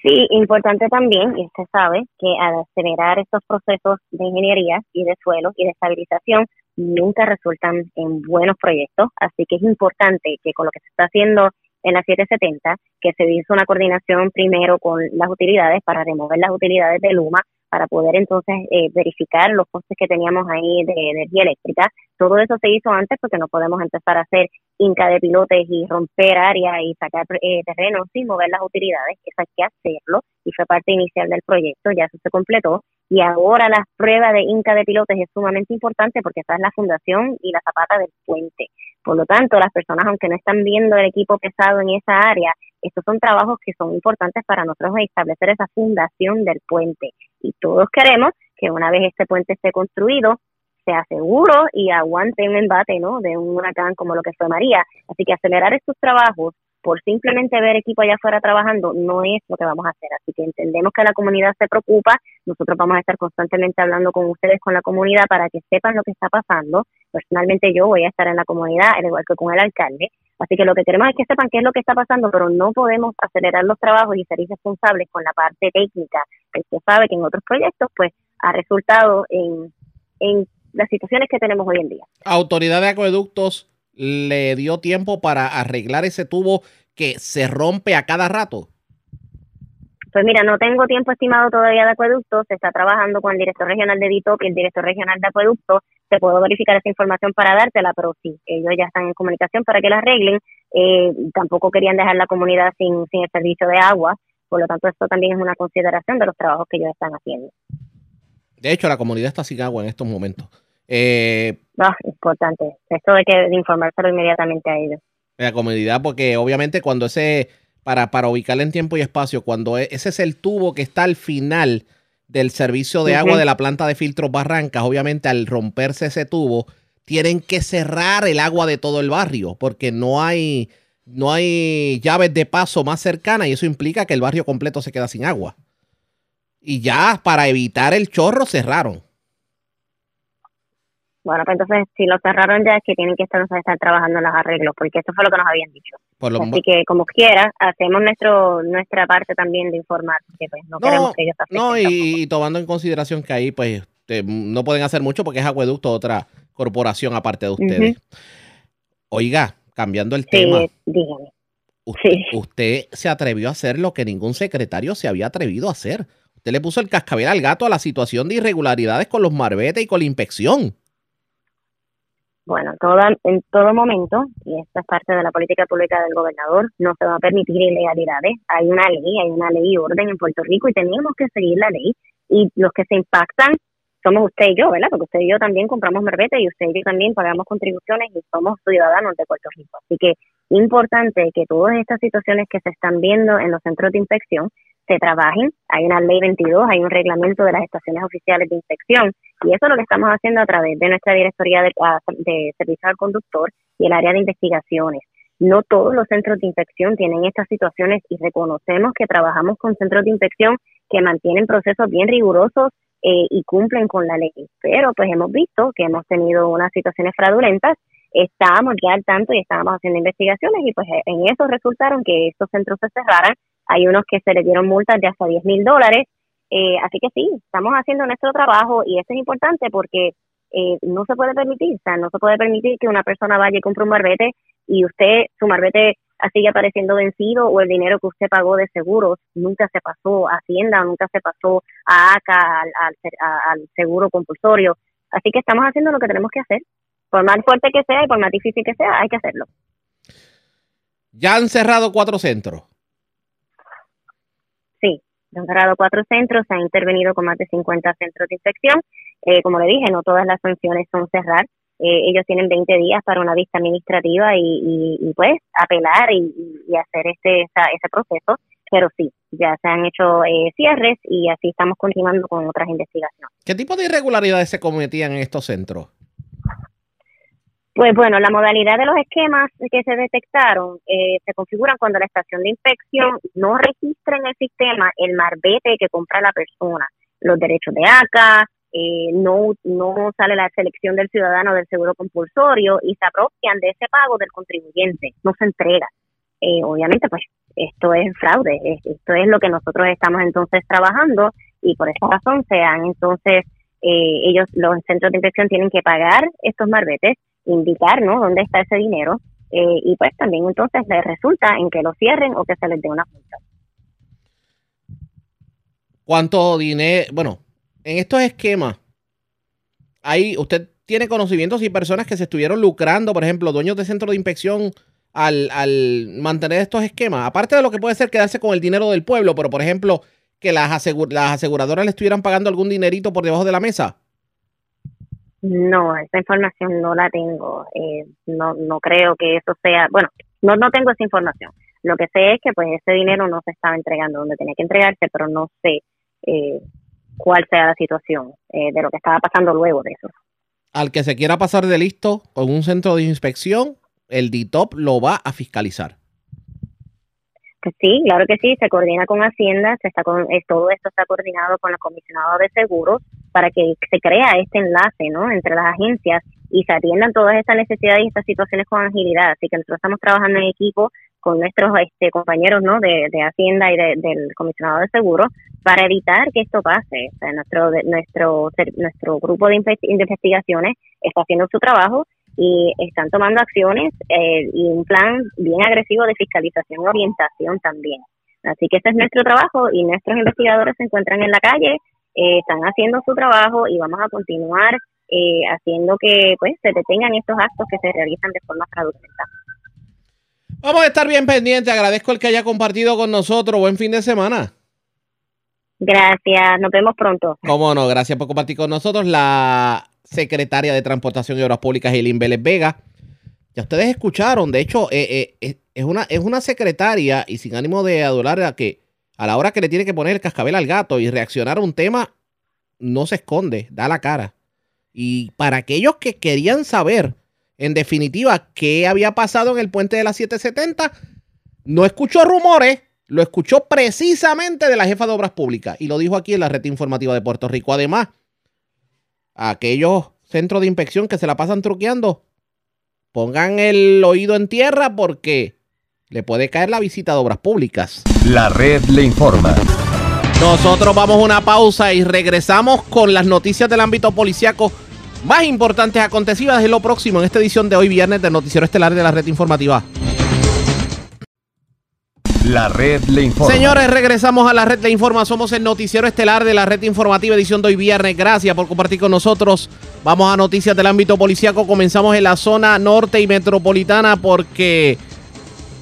Speaker 7: Sí, importante también, y usted sabe que al acelerar estos procesos de ingeniería y de suelo y de estabilización nunca resultan en buenos proyectos, así que es importante que con lo que se está haciendo en la 770, que se hizo una coordinación primero con las utilidades para remover las utilidades de Luma, para poder entonces eh, verificar los costes que teníamos ahí de, energía eléctrica. Todo eso se hizo antes porque no podemos empezar a hacer inca de pilotes y romper áreas y sacar eh, terrenos sin mover las utilidades. Eso hay que hacerlo y fue parte inicial del proyecto, ya eso se completó. Y ahora la prueba de inca de pilotes es sumamente importante porque esa es la fundación y la zapata del puente. Por lo tanto, las personas, aunque no están viendo el equipo pesado en esa área, estos son trabajos que son importantes para nosotros establecer esa fundación del puente. Y todos queremos que una vez este puente esté construido, sea seguro y aguante un embate ¿no? de un huracán como lo que fue María. Así que acelerar estos trabajos por simplemente ver equipo allá afuera trabajando no es lo que vamos a hacer. Así que entendemos que la comunidad se preocupa. Nosotros vamos a estar constantemente hablando con ustedes, con la comunidad, para que sepan lo que está pasando. Personalmente yo voy a estar en la comunidad, al igual que con el alcalde. Así que lo que queremos es que sepan qué es lo que está pasando, pero no podemos acelerar los trabajos y ser irresponsables con la parte técnica. Usted sabe que en otros proyectos, pues, ha resultado en, en las situaciones que tenemos hoy en día.
Speaker 2: Autoridad de Acueductos le dio tiempo para arreglar ese tubo que se rompe a cada rato?
Speaker 7: Pues mira, no tengo tiempo estimado todavía de acueducto, se está trabajando con el director regional de DITOP y el director regional de acueducto, te puedo verificar esa información para dártela, pero sí, ellos ya están en comunicación para que la arreglen, eh, tampoco querían dejar la comunidad sin, sin el servicio de agua, por lo tanto esto también es una consideración de los trabajos que ellos están haciendo.
Speaker 2: De hecho, la comunidad está sin agua en estos momentos. Eh,
Speaker 7: no, importante. Esto hay que informárselo inmediatamente a ellos.
Speaker 2: La comunidad, porque obviamente cuando ese, para, para ubicarle en tiempo y espacio, cuando e, ese es el tubo que está al final del servicio de agua de la planta de filtros Barrancas, obviamente al romperse ese tubo, tienen que cerrar el agua de todo el barrio, porque no hay, no hay llaves de paso más cercanas y eso implica que el barrio completo se queda sin agua. Y ya para evitar el chorro cerraron.
Speaker 7: Bueno, pues entonces si lo cerraron ya es que tienen que estar, estar trabajando en los arreglos, porque eso fue lo que nos habían dicho.
Speaker 2: Por
Speaker 7: Así que como quiera, hacemos nuestro nuestra parte también de informar, porque pues no, queremos que ellos se
Speaker 2: no, y, y tomando en consideración que ahí pues te- no pueden hacer mucho porque es Acueducto, otra corporación aparte de ustedes. Oiga, cambiando el tema,
Speaker 7: Sí, dígame.
Speaker 2: usted,
Speaker 7: sí.
Speaker 2: usted se atrevió a hacer lo que ningún secretario se había atrevido a hacer. Usted le puso el cascabel al gato a la situación de irregularidades con los marbetes y con la inspección.
Speaker 7: Bueno, toda, en todo momento, y esta es parte de la política pública del gobernador, no se va a permitir ilegalidades. Hay una ley, hay una ley y orden en Puerto Rico y tenemos que seguir la ley. Y los que se impactan somos usted y yo, ¿verdad? Porque usted y yo también compramos marbete y usted y yo también pagamos contribuciones y somos ciudadanos de Puerto Rico. Así que importante que todas estas situaciones que se están viendo en los centros de inspección se trabajen. Hay una ley 22, hay un reglamento de las estaciones oficiales de inspección y eso es lo que estamos haciendo a través de nuestra directoría de, ah, de servicio al conductor y el área de investigaciones. No todos los centros de inspección tienen estas situaciones y reconocemos que trabajamos con centros de inspección que mantienen procesos bien rigurosos eh, y cumplen con la ley. Pero pues hemos visto que hemos tenido unas situaciones fraudulentas, estábamos ya al tanto y estábamos haciendo investigaciones y pues en eso resultaron que estos centros se cerraran. Hay unos que se les dieron multas de hasta 10 mil dólares. Eh, así que sí, estamos haciendo nuestro trabajo y eso es importante porque eh, no se puede permitir, o sea, no se puede permitir que una persona vaya y compre un marbete y usted, su marbete sigue apareciendo vencido o el dinero que usted pagó de seguros nunca se pasó a Hacienda, nunca se pasó a ACA, al seguro compulsorio. Así que estamos haciendo lo que tenemos que hacer. Por más fuerte que sea y por más difícil que sea, hay que hacerlo.
Speaker 2: Ya han cerrado cuatro centros.
Speaker 7: Se han cerrado cuatro centros, se ha intervenido con más de 50 centros de inspección. Eh, como le dije, no todas las sanciones son cerrar. Eh, ellos tienen 20 días para una vista administrativa y, y, y, pues apelar y hacer este esa- ese proceso. Pero sí, ya se han hecho eh, cierres y así estamos continuando con otras investigaciones.
Speaker 2: ¿Qué tipo de irregularidades se cometían en estos centros?
Speaker 7: Pues bueno, la modalidad de los esquemas que se detectaron eh, se configuran cuando la estación de inspección no registra en el sistema el marbete que compra la persona, los derechos de ACA, eh, no, no sale la selección del ciudadano del seguro compulsorio y se apropian de ese pago del contribuyente, no se entrega. Eh, obviamente, pues esto es fraude, es- esto es lo que nosotros estamos entonces trabajando y por esa razón se han entonces eh, ellos, los centros de inspección tienen que pagar estos marbetes, indicar, ¿no? Dónde está ese dinero eh, y pues también entonces les resulta en que lo cierren o que se les dé una multa.
Speaker 2: ¿Cuánto dinero? Bueno, en estos esquemas, ahí usted tiene conocimientos y personas que se estuvieron lucrando, por ejemplo, dueños de centros de inspección al, al mantener estos esquemas. Aparte de lo que puede ser quedarse con el dinero del pueblo, pero por ejemplo, que las aseguradoras le estuvieran pagando algún dinerito por debajo de la mesa.
Speaker 7: No, esa información no la tengo. Eh, no, no creo que eso sea, bueno, no, no tengo esa información. Lo que sé es que pues ese dinero no se estaba entregando donde tenía que entregarse, pero no sé eh, cuál sea la situación eh, de lo que estaba pasando luego de eso.
Speaker 2: Al que se quiera pasar de listo con un centro de inspección, el DITOP lo va a fiscalizar.
Speaker 7: Sí, claro que sí, se coordina con Hacienda, se está con, eh, todo esto está coordinado con el comisionado de seguros para que se crea este enlace ¿no? entre las agencias y se atiendan todas estas necesidades y estas situaciones con agilidad. Así que nosotros estamos trabajando en equipo con nuestros este, compañeros ¿no? de, de Hacienda y de- del comisionado de seguros para evitar que esto pase. O sea, nuestro, de- nuestro, nuestro grupo de investigaciones está haciendo su trabajo y están tomando acciones eh, y un plan bien agresivo de fiscalización y orientación también. Así que ese es nuestro trabajo y nuestros investigadores se encuentran en la calle, eh, están haciendo su trabajo y vamos a continuar eh, haciendo que pues se detengan estos actos que se realizan de forma fraudulenta.
Speaker 2: Vamos a estar bien pendientes. Agradezco el que haya compartido con nosotros. Buen fin de semana.
Speaker 7: Gracias, nos vemos pronto.
Speaker 2: Cómo no, gracias por compartir con nosotros. La secretaria de Transportación y Obras Públicas, Eileen Vélez Vega. Ya ustedes escucharon, de hecho, eh, eh, es- es, una, es una secretaria y sin ánimo de adular a que a la hora que le tiene que poner el cascabel al gato y reaccionar a un tema, no se esconde, da la cara. Y para aquellos que querían saber, en definitiva, qué había pasado en el puente de la 770, no escuchó rumores, lo escuchó precisamente de la jefa de obras públicas y lo dijo aquí en la red informativa de Puerto Rico. Además, aquellos centros de inspección que se la pasan truqueando, pongan el oído en tierra porque le puede caer la visita de obras públicas.
Speaker 9: La red le informa.
Speaker 2: Nosotros vamos a una pausa y regresamos con las noticias del ámbito policiaco más importantes acontecidas en lo próximo en esta edición de hoy viernes del Noticiero Estelar de la Red Informativa.
Speaker 9: La red le informa.
Speaker 2: Señores, regresamos a la red le informa. Somos el noticiero estelar de la red informativa edición de hoy viernes. Gracias por compartir con nosotros. Vamos a noticias del ámbito policiaco. Comenzamos en la zona norte y metropolitana porque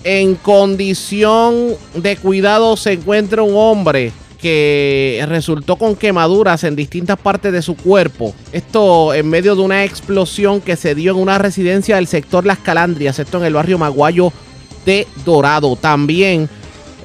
Speaker 2: en condición de cuidado se encuentra un hombre que resultó con quemaduras en distintas partes de su cuerpo. Esto en medio de una explosión que se dio en una residencia del sector Las Calandrias, esto en el barrio Maguayo de Dorado. También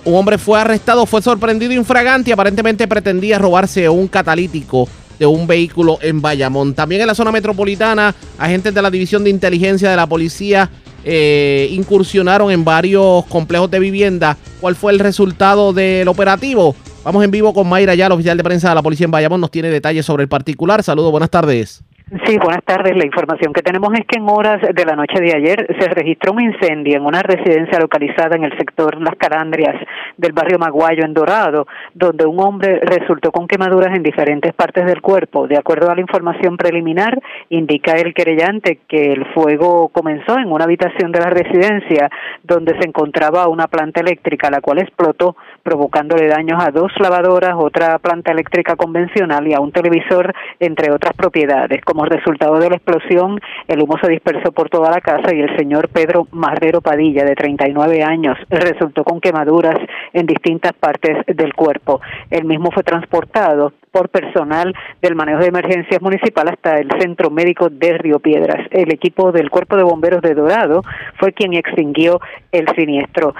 Speaker 2: un hombre fue arrestado, fue sorprendido infragante y aparentemente pretendía robarse un catalítico de un vehículo en Bayamón. También en la zona metropolitana, agentes de la División de Inteligencia de la Policía eh, incursionaron en varios complejos de vivienda. ¿Cuál fue el resultado del operativo? Vamos en vivo con Mayra ya, el oficial de prensa de la policía en Bayamón, nos tiene detalles sobre el particular. Saludos, buenas tardes.
Speaker 10: Sí, buenas tardes. La información que tenemos es que en horas de la noche de ayer se registró un incendio en una residencia localizada en el sector Las Calandrias del barrio Maguayo en Dorado, donde un hombre resultó con quemaduras en diferentes partes del cuerpo. De acuerdo a la información preliminar, indica el querellante que el fuego comenzó en una habitación de la residencia donde se encontraba una planta eléctrica, la cual explotó provocándole daños a dos lavadoras, otra planta eléctrica convencional y a un televisor, entre otras propiedades. Como resultado de la explosión, el humo se dispersó por toda la casa y el señor Pedro Marrero Padilla, de 39 años, resultó con quemaduras en distintas partes del cuerpo. El mismo fue transportado por personal del manejo de emergencias municipal hasta el centro médico de Río Piedras. El equipo del Cuerpo de Bomberos de Dorado fue quien extinguió el siniestro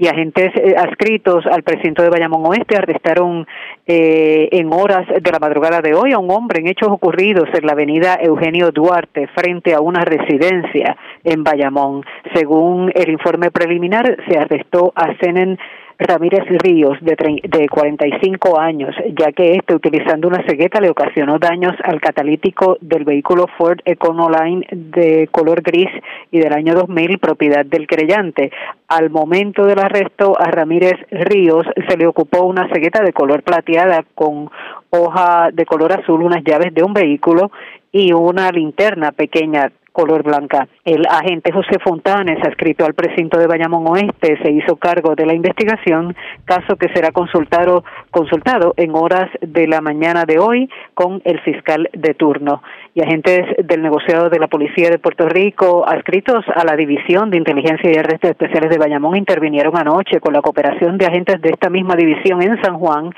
Speaker 10: y agentes eh, adscritos al precinto de Bayamón Oeste arrestaron eh, en horas de la madrugada de hoy a un hombre en hechos ocurridos en la avenida Eugenio Duarte frente a una residencia en Bayamón. Según el informe preliminar, se arrestó a Senen Ramírez Ríos, de, de 45 años, ya que este, utilizando una cegueta, le ocasionó daños al catalítico del vehículo Ford Econoline de color gris y del año 2000, propiedad del creyente. Al momento del arresto a Ramírez Ríos se le ocupó una cegueta de color plateada con hoja de color azul, unas llaves de un vehículo y una linterna pequeña color blanca. El agente José Fontanes, adscrito al precinto de Bayamón Oeste, se hizo cargo de la investigación, caso que será consultado, consultado en horas de la mañana de hoy con el fiscal de turno. Y agentes del negociado de la Policía de Puerto Rico, adscritos a la División de Inteligencia y Arrestos Especiales de Bayamón, intervinieron anoche con la cooperación de agentes de esta misma división en San Juan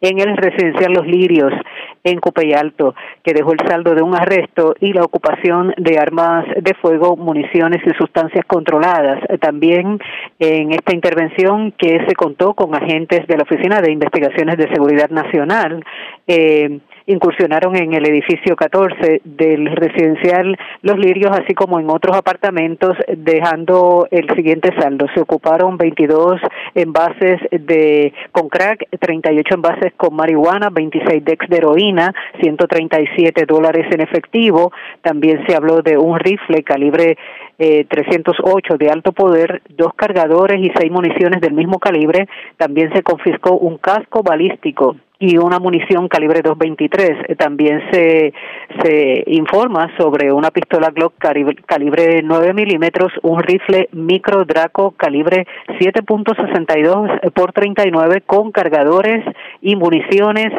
Speaker 10: en el residencial Los Lirios en Cupey Alto, que dejó el saldo de un arresto y la ocupación de armas de fuego, municiones y sustancias controladas. También en esta intervención que se contó con agentes de la Oficina de Investigaciones de Seguridad Nacional, eh, incursionaron en el edificio 14 del residencial Los Lirios, así como en otros apartamentos, dejando el siguiente saldo. Se ocuparon 22 envases de con crack, 38 envases con marihuana, 26 decks de heroína, 137 dólares en efectivo. También se habló de un rifle calibre eh, 308 de alto poder, dos cargadores y seis municiones del mismo calibre. También se confiscó un casco balístico y una munición calibre 223. También se, se informa sobre una pistola Glock calibre, 9 milímetros, un rifle micro Draco calibre 7.62 por 39 con cargadores y municiones,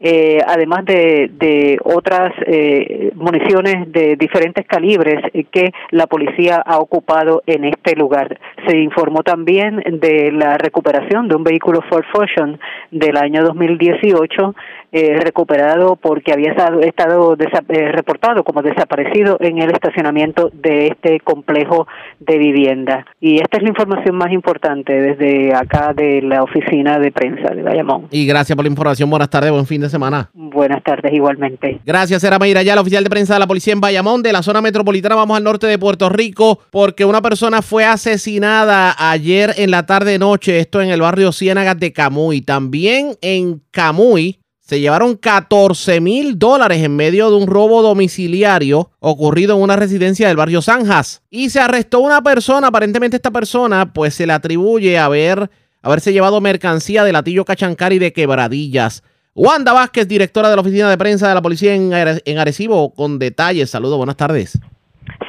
Speaker 10: eh, además de, de otras eh, municiones de diferentes calibres que la policía ha ocupado en este lugar. Se informó también de la recuperación de un vehículo Ford Fusion del año 2018 eh, recuperado porque había estado, estado eh, reportado como desaparecido en el estacionamiento de este complejo de vivienda. Y esta es la información más importante desde acá de la oficina de prensa de Bayamón.
Speaker 2: Y gracias por la información. Buenas tardes, buen fin de semana.
Speaker 10: Buenas tardes, igualmente.
Speaker 2: Gracias, era Mayra ya, la oficial de prensa de la policía en Bayamón, de la zona metropolitana. Vamos al norte de Puerto Rico, porque una persona fue asesinada ayer en la tarde-noche, esto en el barrio Ciénagas de Camuy. También en Camuy se llevaron 14 mil dólares en medio de un robo domiciliario ocurrido en una residencia del barrio Zanjas. Y se arrestó una persona, aparentemente esta persona pues se le atribuye haber, haberse llevado mercancía de latillo cachancari de quebradillas. Wanda Vázquez, directora de la oficina de prensa de la policía en Arecibo, con detalles. Saludos, buenas tardes.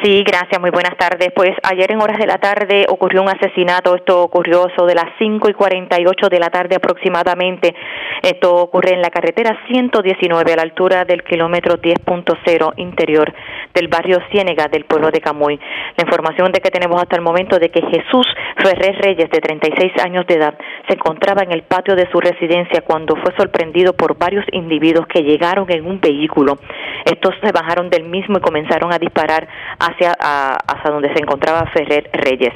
Speaker 11: Sí, gracias, muy buenas tardes. Pues ayer en horas de la tarde ocurrió un asesinato, esto ocurrió sobre las 5 y 48 de la tarde aproximadamente. Esto ocurre en la carretera 119 a la altura del kilómetro 10.0 interior del barrio Ciénega del pueblo de Camuy. La información de que tenemos hasta el momento de que Jesús Ferrer Reyes, de 36 años de edad, se encontraba en el patio de su residencia cuando fue sorprendido por varios individuos que llegaron en un vehículo. Estos se bajaron del mismo y comenzaron a disparar hacia, hacia donde se encontraba Ferrer Reyes.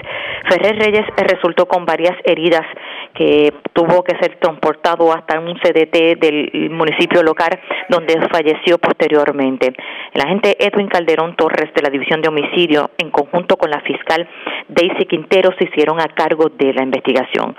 Speaker 11: Ferrer Reyes resultó con varias heridas que tuvo que ser transportado hasta un CDT del municipio local donde falleció posteriormente. El agente Edwin Calderón Torres de la División de Homicidio, en conjunto con la fiscal Daisy Quintero, se hicieron a cargo de la investigación.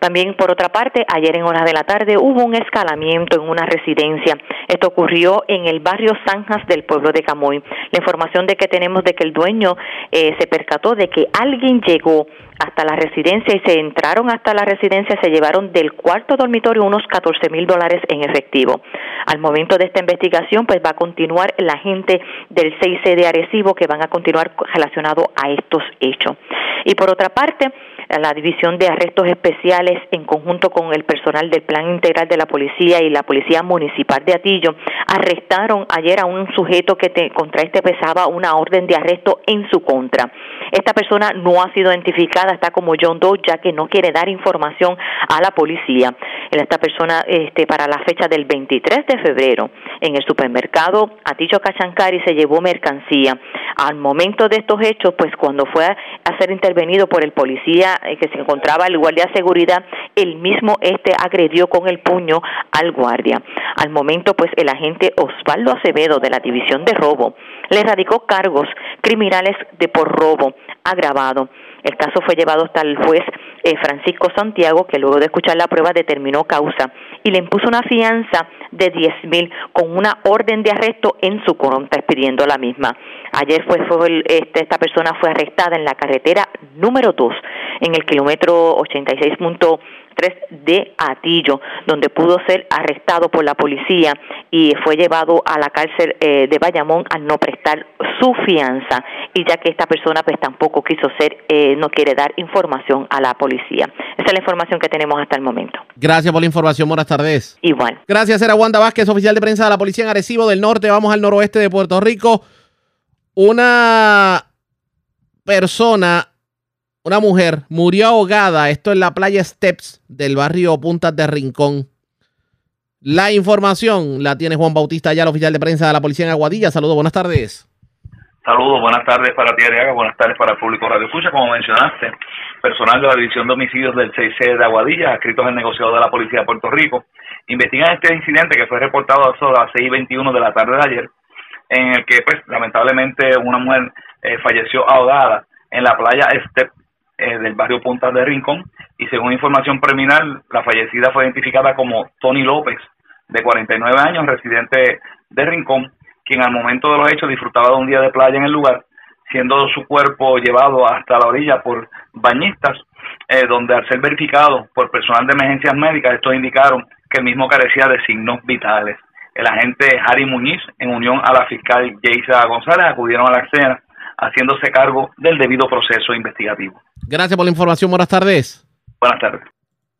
Speaker 11: También, por otra parte, ayer en horas de la tarde hubo un escalamiento en una residencia. Esto ocurrió en el barrio Zanjas del pueblo de Camoy. La información de que tenemos de que el dueño eh, se percató de que alguien llegó hasta la residencia y se entraron hasta la residencia, se llevaron del cuarto dormitorio unos 14 mil dólares en efectivo. Al momento de esta investigación, pues va a continuar la gente del 6C de Arecibo que van a continuar relacionado a estos hechos. Y por otra parte, la División de Arrestos Especiales, en conjunto con el personal del Plan Integral de la Policía y la Policía Municipal de Atillo, arrestaron ayer a un sujeto que contra este pesaba una orden de arresto en su contra. Esta persona no ha sido identificada, está como John Doe, ya que no quiere dar información a la policía. Esta persona, este, para la fecha del 23 de febrero, en el supermercado Atillo Cachancari se llevó mercancía. Al momento de estos hechos, pues cuando fue a ser intervenido por el policía eh, que se encontraba el guardia de seguridad, el mismo este agredió con el puño al guardia. Al momento, pues el agente Osvaldo Acevedo de la División de Robo le radicó cargos criminales de por robo agravado. El caso fue llevado hasta el juez eh, Francisco Santiago, que luego de escuchar la prueba determinó causa y le impuso una fianza de 10 mil con una orden de arresto en su contra, expidiendo la misma. Ayer fue, fue este, esta persona fue arrestada en la carretera número 2, en el kilómetro 86.3 de Atillo, donde pudo ser arrestado por la policía y fue llevado a la cárcel eh, de Bayamón al no prestar su fianza y ya que esta persona pues tampoco quiso ser, eh, no quiere dar información a la policía. Esa es la información que tenemos hasta el momento.
Speaker 2: Gracias por la información, buenas tardes.
Speaker 11: Igual.
Speaker 2: Gracias, era Wanda Vázquez, oficial de prensa de la Policía en Arecibo del Norte. Vamos al noroeste de Puerto Rico. Una persona una mujer murió ahogada, esto en la playa Steps del barrio Puntas de Rincón. La información la tiene Juan Bautista, ya el oficial de prensa de la policía en Aguadilla. Saludos, buenas tardes.
Speaker 12: Saludos, buenas tardes para ti, Ariaga, buenas tardes para el público Radio Escucha. Como mencionaste, personal de la División de Homicidios del 6C de Aguadilla, escritos en negociado de la Policía de Puerto Rico, investigan este incidente que fue reportado a las 6 y 21 de la tarde de ayer, en el que, pues, lamentablemente una mujer eh, falleció ahogada en la playa Steps eh, del barrio Punta de Rincón y según información preliminar, la fallecida fue identificada como Tony López, de 49 años, residente de Rincón, quien al momento de los hechos disfrutaba de un día de playa en el lugar, siendo su cuerpo llevado hasta la orilla por bañistas, eh, donde al ser verificado por personal de emergencias médicas, estos indicaron que el mismo carecía de signos vitales. El agente Harry Muñiz, en unión a la fiscal Yeisa González, acudieron a la escena haciéndose cargo del debido proceso investigativo.
Speaker 2: Gracias por la información. Buenas tardes.
Speaker 12: Buenas tardes.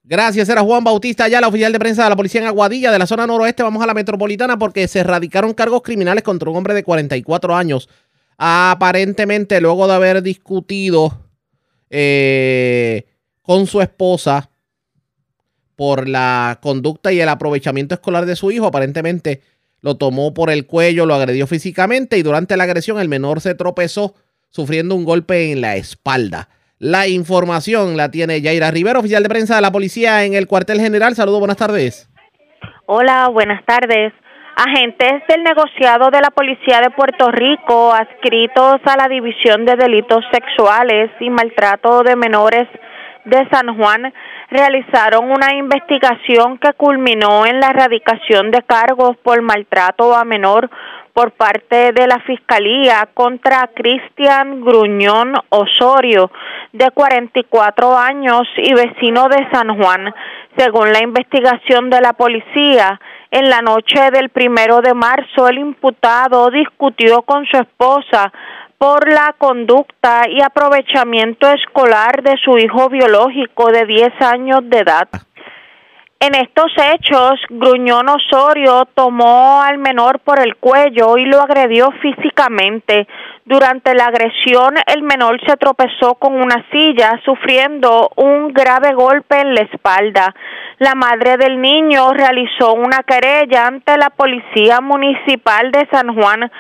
Speaker 2: Gracias, era Juan Bautista, ya la oficial de prensa de la policía en Aguadilla, de la zona noroeste. Vamos a la metropolitana porque se erradicaron cargos criminales contra un hombre de 44 años. Aparentemente, luego de haber discutido eh, con su esposa por la conducta y el aprovechamiento escolar de su hijo, aparentemente lo tomó por el cuello, lo agredió físicamente y durante la agresión el menor se tropezó sufriendo un golpe en la espalda. La información la tiene Yaira Rivera, oficial de prensa de la policía en el cuartel general. Saludos, buenas tardes.
Speaker 13: Hola, buenas tardes. Agentes del negociado de la Policía de Puerto Rico, adscritos a la División de Delitos Sexuales y Maltrato de Menores de San Juan, realizaron una investigación que culminó en la erradicación de cargos por maltrato a menor por parte de la Fiscalía contra Cristian Gruñón Osorio, de 44 años y vecino de San Juan. Según la investigación de la policía, en la noche del primero de marzo, el imputado discutió con su esposa por la conducta y aprovechamiento escolar de su hijo biológico de 10 años de edad. En estos hechos, Gruñón Osorio tomó al menor por el cuello y lo agredió físicamente. Durante la agresión, el menor se tropezó con una silla, sufriendo un grave golpe en la espalda. La madre del niño realizó una querella ante la Policía Municipal de San Juan,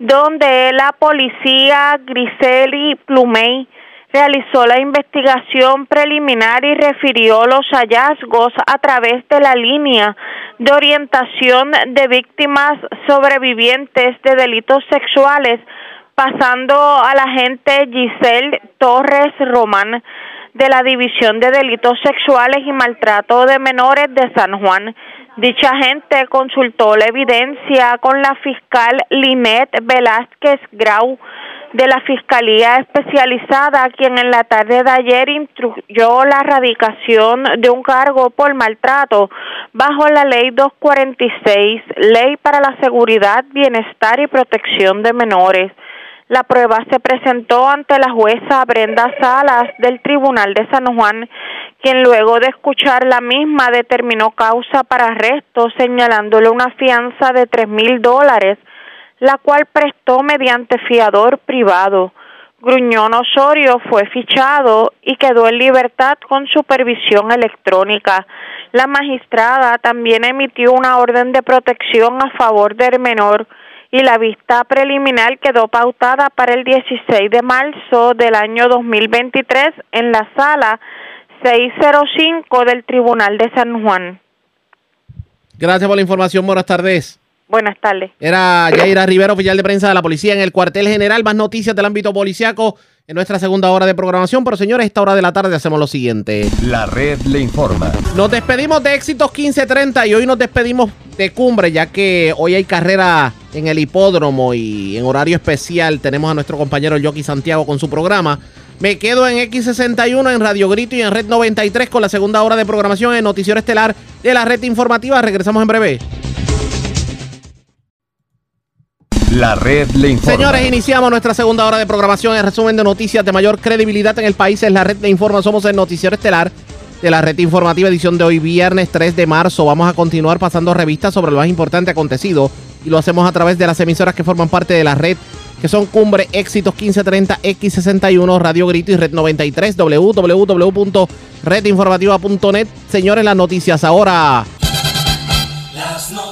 Speaker 13: donde la policía Griseli Plumey realizó la investigación preliminar y refirió los hallazgos a través de la línea de orientación de víctimas sobrevivientes de delitos sexuales, pasando a la agente Giselle Torres Román de la División de Delitos Sexuales y Maltrato de Menores de San Juan. Dicha agente consultó la evidencia con la fiscal Linet Velázquez Grau de la Fiscalía Especializada, quien en la tarde de ayer instruyó la erradicación de un cargo por maltrato bajo la Ley 246, Ley para la Seguridad, Bienestar y Protección de Menores. La prueba se presentó ante la jueza Brenda Salas del Tribunal de San Juan, quien luego de escuchar la misma determinó causa para arresto, señalándole una fianza de tres mil dólares la cual prestó mediante fiador privado. Gruñón Osorio fue fichado y quedó en libertad con supervisión electrónica. La magistrada también emitió una orden de protección a favor del menor y la vista preliminar quedó pautada para el 16 de marzo del año 2023 en la sala 605 del Tribunal de San Juan.
Speaker 2: Gracias por la información. Buenas tardes.
Speaker 13: Buenas tardes.
Speaker 2: Era Yaira Rivera, oficial de prensa de la policía en el cuartel general. Más noticias del ámbito policiaco en nuestra segunda hora de programación. Pero señores, a esta hora de la tarde hacemos lo siguiente.
Speaker 9: La red le informa.
Speaker 2: Nos despedimos de Éxitos 1530 y hoy nos despedimos de Cumbre, ya que hoy hay carrera en el hipódromo y en horario especial tenemos a nuestro compañero Jockey Santiago con su programa. Me quedo en X61, en Radio Grito y en Red 93 con la segunda hora de programación en Noticiero Estelar de la red informativa. Regresamos en breve.
Speaker 9: La red le informa.
Speaker 2: Señores, iniciamos nuestra segunda hora de programación. El resumen de noticias de mayor credibilidad en el país es la red le informa. Somos el noticiero estelar de la red informativa edición de hoy, viernes 3 de marzo. Vamos a continuar pasando revistas sobre lo más importante acontecido y lo hacemos a través de las emisoras que forman parte de la red, que son Cumbre, Éxitos 1530, X61, Radio Grito y Red 93, www.redinformativa.net. Señores, las noticias ahora.
Speaker 3: Las noticias.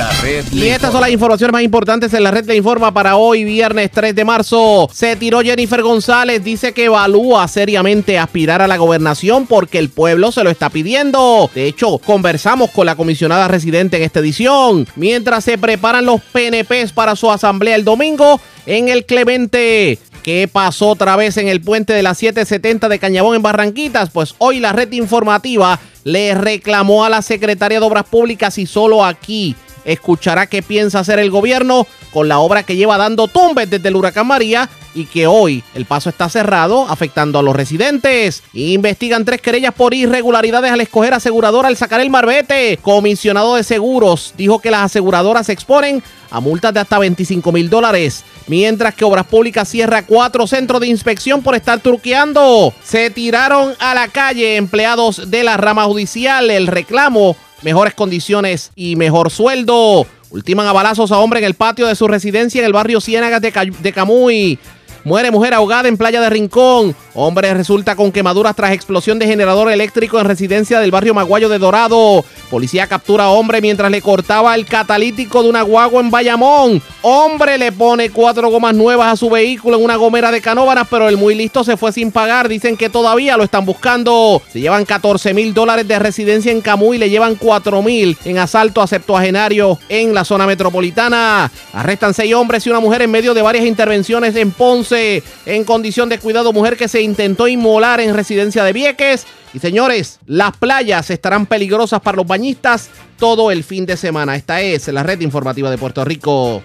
Speaker 9: La red
Speaker 2: Y estas son las informaciones más importantes en la red de informa para hoy, viernes 3 de marzo. Se tiró Jennifer González, dice que evalúa seriamente aspirar a la gobernación porque el pueblo se lo está pidiendo. De hecho, conversamos con la comisionada residente en esta edición. Mientras se preparan los PNPs para su asamblea el domingo en el Clemente. ¿Qué pasó otra vez en el puente de las 770 de Cañabón en Barranquitas? Pues hoy la red informativa le reclamó a la secretaria de Obras Públicas y solo aquí escuchará qué piensa hacer el gobierno con la obra que lleva dando tumbes desde el huracán María y que hoy el paso está cerrado afectando a los residentes. Investigan tres querellas por irregularidades al escoger aseguradora al sacar el marbete. Comisionado de seguros dijo que las aseguradoras se exponen a multas de hasta 25 mil dólares. Mientras que Obras Públicas cierra cuatro centros de inspección por estar truqueando. Se tiraron a la calle empleados de la rama judicial. El reclamo, mejores condiciones y mejor sueldo. Ultiman a balazos a hombre en el patio de su residencia en el barrio Ciénagas de, Ca- de Camuy. Muere mujer ahogada en playa de Rincón. Hombre resulta con quemaduras tras explosión de generador eléctrico en residencia del barrio Maguayo de Dorado. Policía captura hombre mientras le cortaba el catalítico de una guagua en Bayamón. Hombre le pone cuatro gomas nuevas a su vehículo en una gomera de Canóvanas, pero el muy listo se fue sin pagar. Dicen que todavía lo están buscando. Se llevan 14 mil dólares de residencia en Camuy, le llevan 4 mil en asalto a septuagenario en la zona metropolitana. Arrestan seis hombres y una mujer en medio de varias intervenciones en Ponce. En condición de cuidado, mujer que se intentó inmolar en residencia de Vieques. Y señores, las playas estarán peligrosas para los bañistas todo el fin de semana. Esta es la red informativa de Puerto Rico.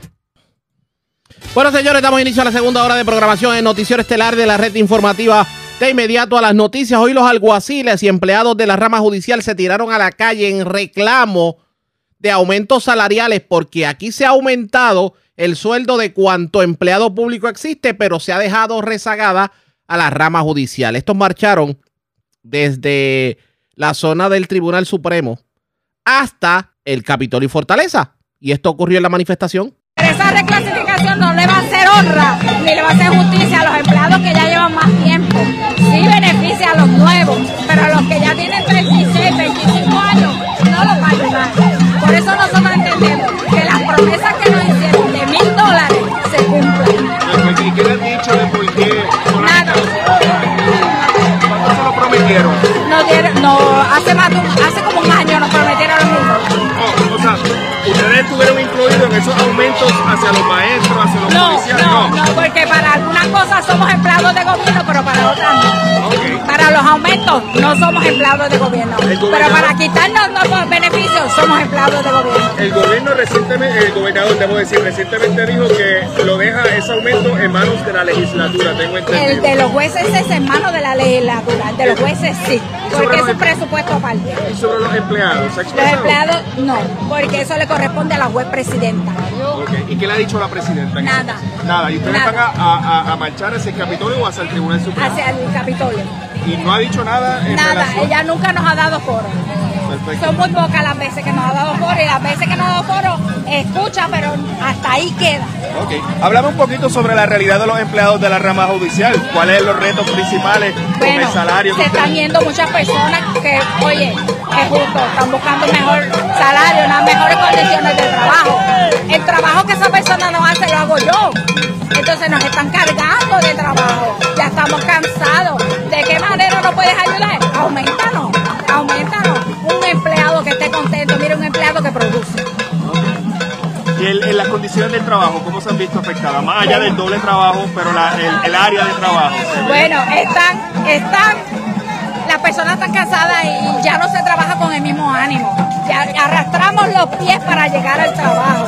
Speaker 2: Bueno, señores, damos inicio a la segunda hora de programación en Noticiero Estelar de la red informativa. De inmediato a las noticias, hoy los alguaciles y empleados de la rama judicial se tiraron a la calle en reclamo de aumentos salariales porque aquí se ha aumentado el sueldo de cuanto empleado público existe, pero se ha dejado rezagada a la rama judicial. Estos marcharon desde la zona del Tribunal Supremo hasta el Capitolio y Fortaleza. Y esto ocurrió en la manifestación.
Speaker 14: Esa reclasificación no le va a hacer honra ni le va a hacer justicia a los empleados que ya llevan más tiempo. Sí beneficia a los nuevos, pero a los que ya tienen 36, 25 años no los va a ayudar. Por eso nosotros entendemos que las promesas que
Speaker 15: ¿Cuánto se lo?
Speaker 14: No, dieron- no hace, más de un- hace como un año nos prometieron los mil dólares.
Speaker 15: Oh, o sea, ustedes estuvieron incluidos en esos aumentos hacia los maestros, hacia los
Speaker 14: No,
Speaker 15: policías.
Speaker 14: no, no, porque para algunas somos empleados de gobierno, pero para otras no. Para los aumentos no somos empleados de gobierno, pero para quitarnos los beneficios somos empleados de gobierno.
Speaker 15: El gobierno recientemente, el gobernador, debo decir, recientemente dijo que lo deja ese aumento en manos de la legislatura, tengo entendido.
Speaker 14: El de los jueces es en manos de la legislatura, el de los jueces sí, porque es un presupuesto aparte.
Speaker 15: Y sobre los empleados, ¿se ha
Speaker 14: Los empleados no, porque eso le corresponde a la juez presidenta.
Speaker 15: ¿Y qué le ha dicho la presidenta? en
Speaker 14: Nada.
Speaker 15: Nada. ¿Y ustedes
Speaker 14: Nada.
Speaker 15: van a, a- a marchar hacia el Capitolio o hacia el Tribunal Supremo?
Speaker 14: Hacia el Capitolio.
Speaker 15: Y no ha dicho nada en
Speaker 14: Nada,
Speaker 15: relación-
Speaker 14: ella nunca nos ha dado foro.
Speaker 15: Perfecto.
Speaker 14: Son muy pocas las veces que nos ha dado foro y las veces que nos ha dado foro escucha, pero hasta ahí queda.
Speaker 15: Ok. Háblame un poquito sobre la realidad de los empleados de la rama judicial. ¿Cuáles son los retos principales con
Speaker 14: Bueno,
Speaker 15: el salario?
Speaker 14: se están yendo muchas personas que, oye, es justo, están buscando mejor salario, unas mejores condiciones de trabajo. El trabajo que esa persona no hace lo hago yo. Entonces nos están cargando de trabajo. Ya estamos cansados. ¿De qué manera nos puedes ayudar? Aumentanos, aumentanos. Un empleado que esté contento, mira un empleado que produce.
Speaker 15: Y el- en las condiciones del trabajo, ¿cómo se han visto afectadas? Más allá del doble trabajo, pero la- el, el área de trabajo.
Speaker 14: Bueno, están, están, las personas están cansadas y ya no se trabaja con el mismo ánimo. Ya arrastramos los pies para llegar al trabajo.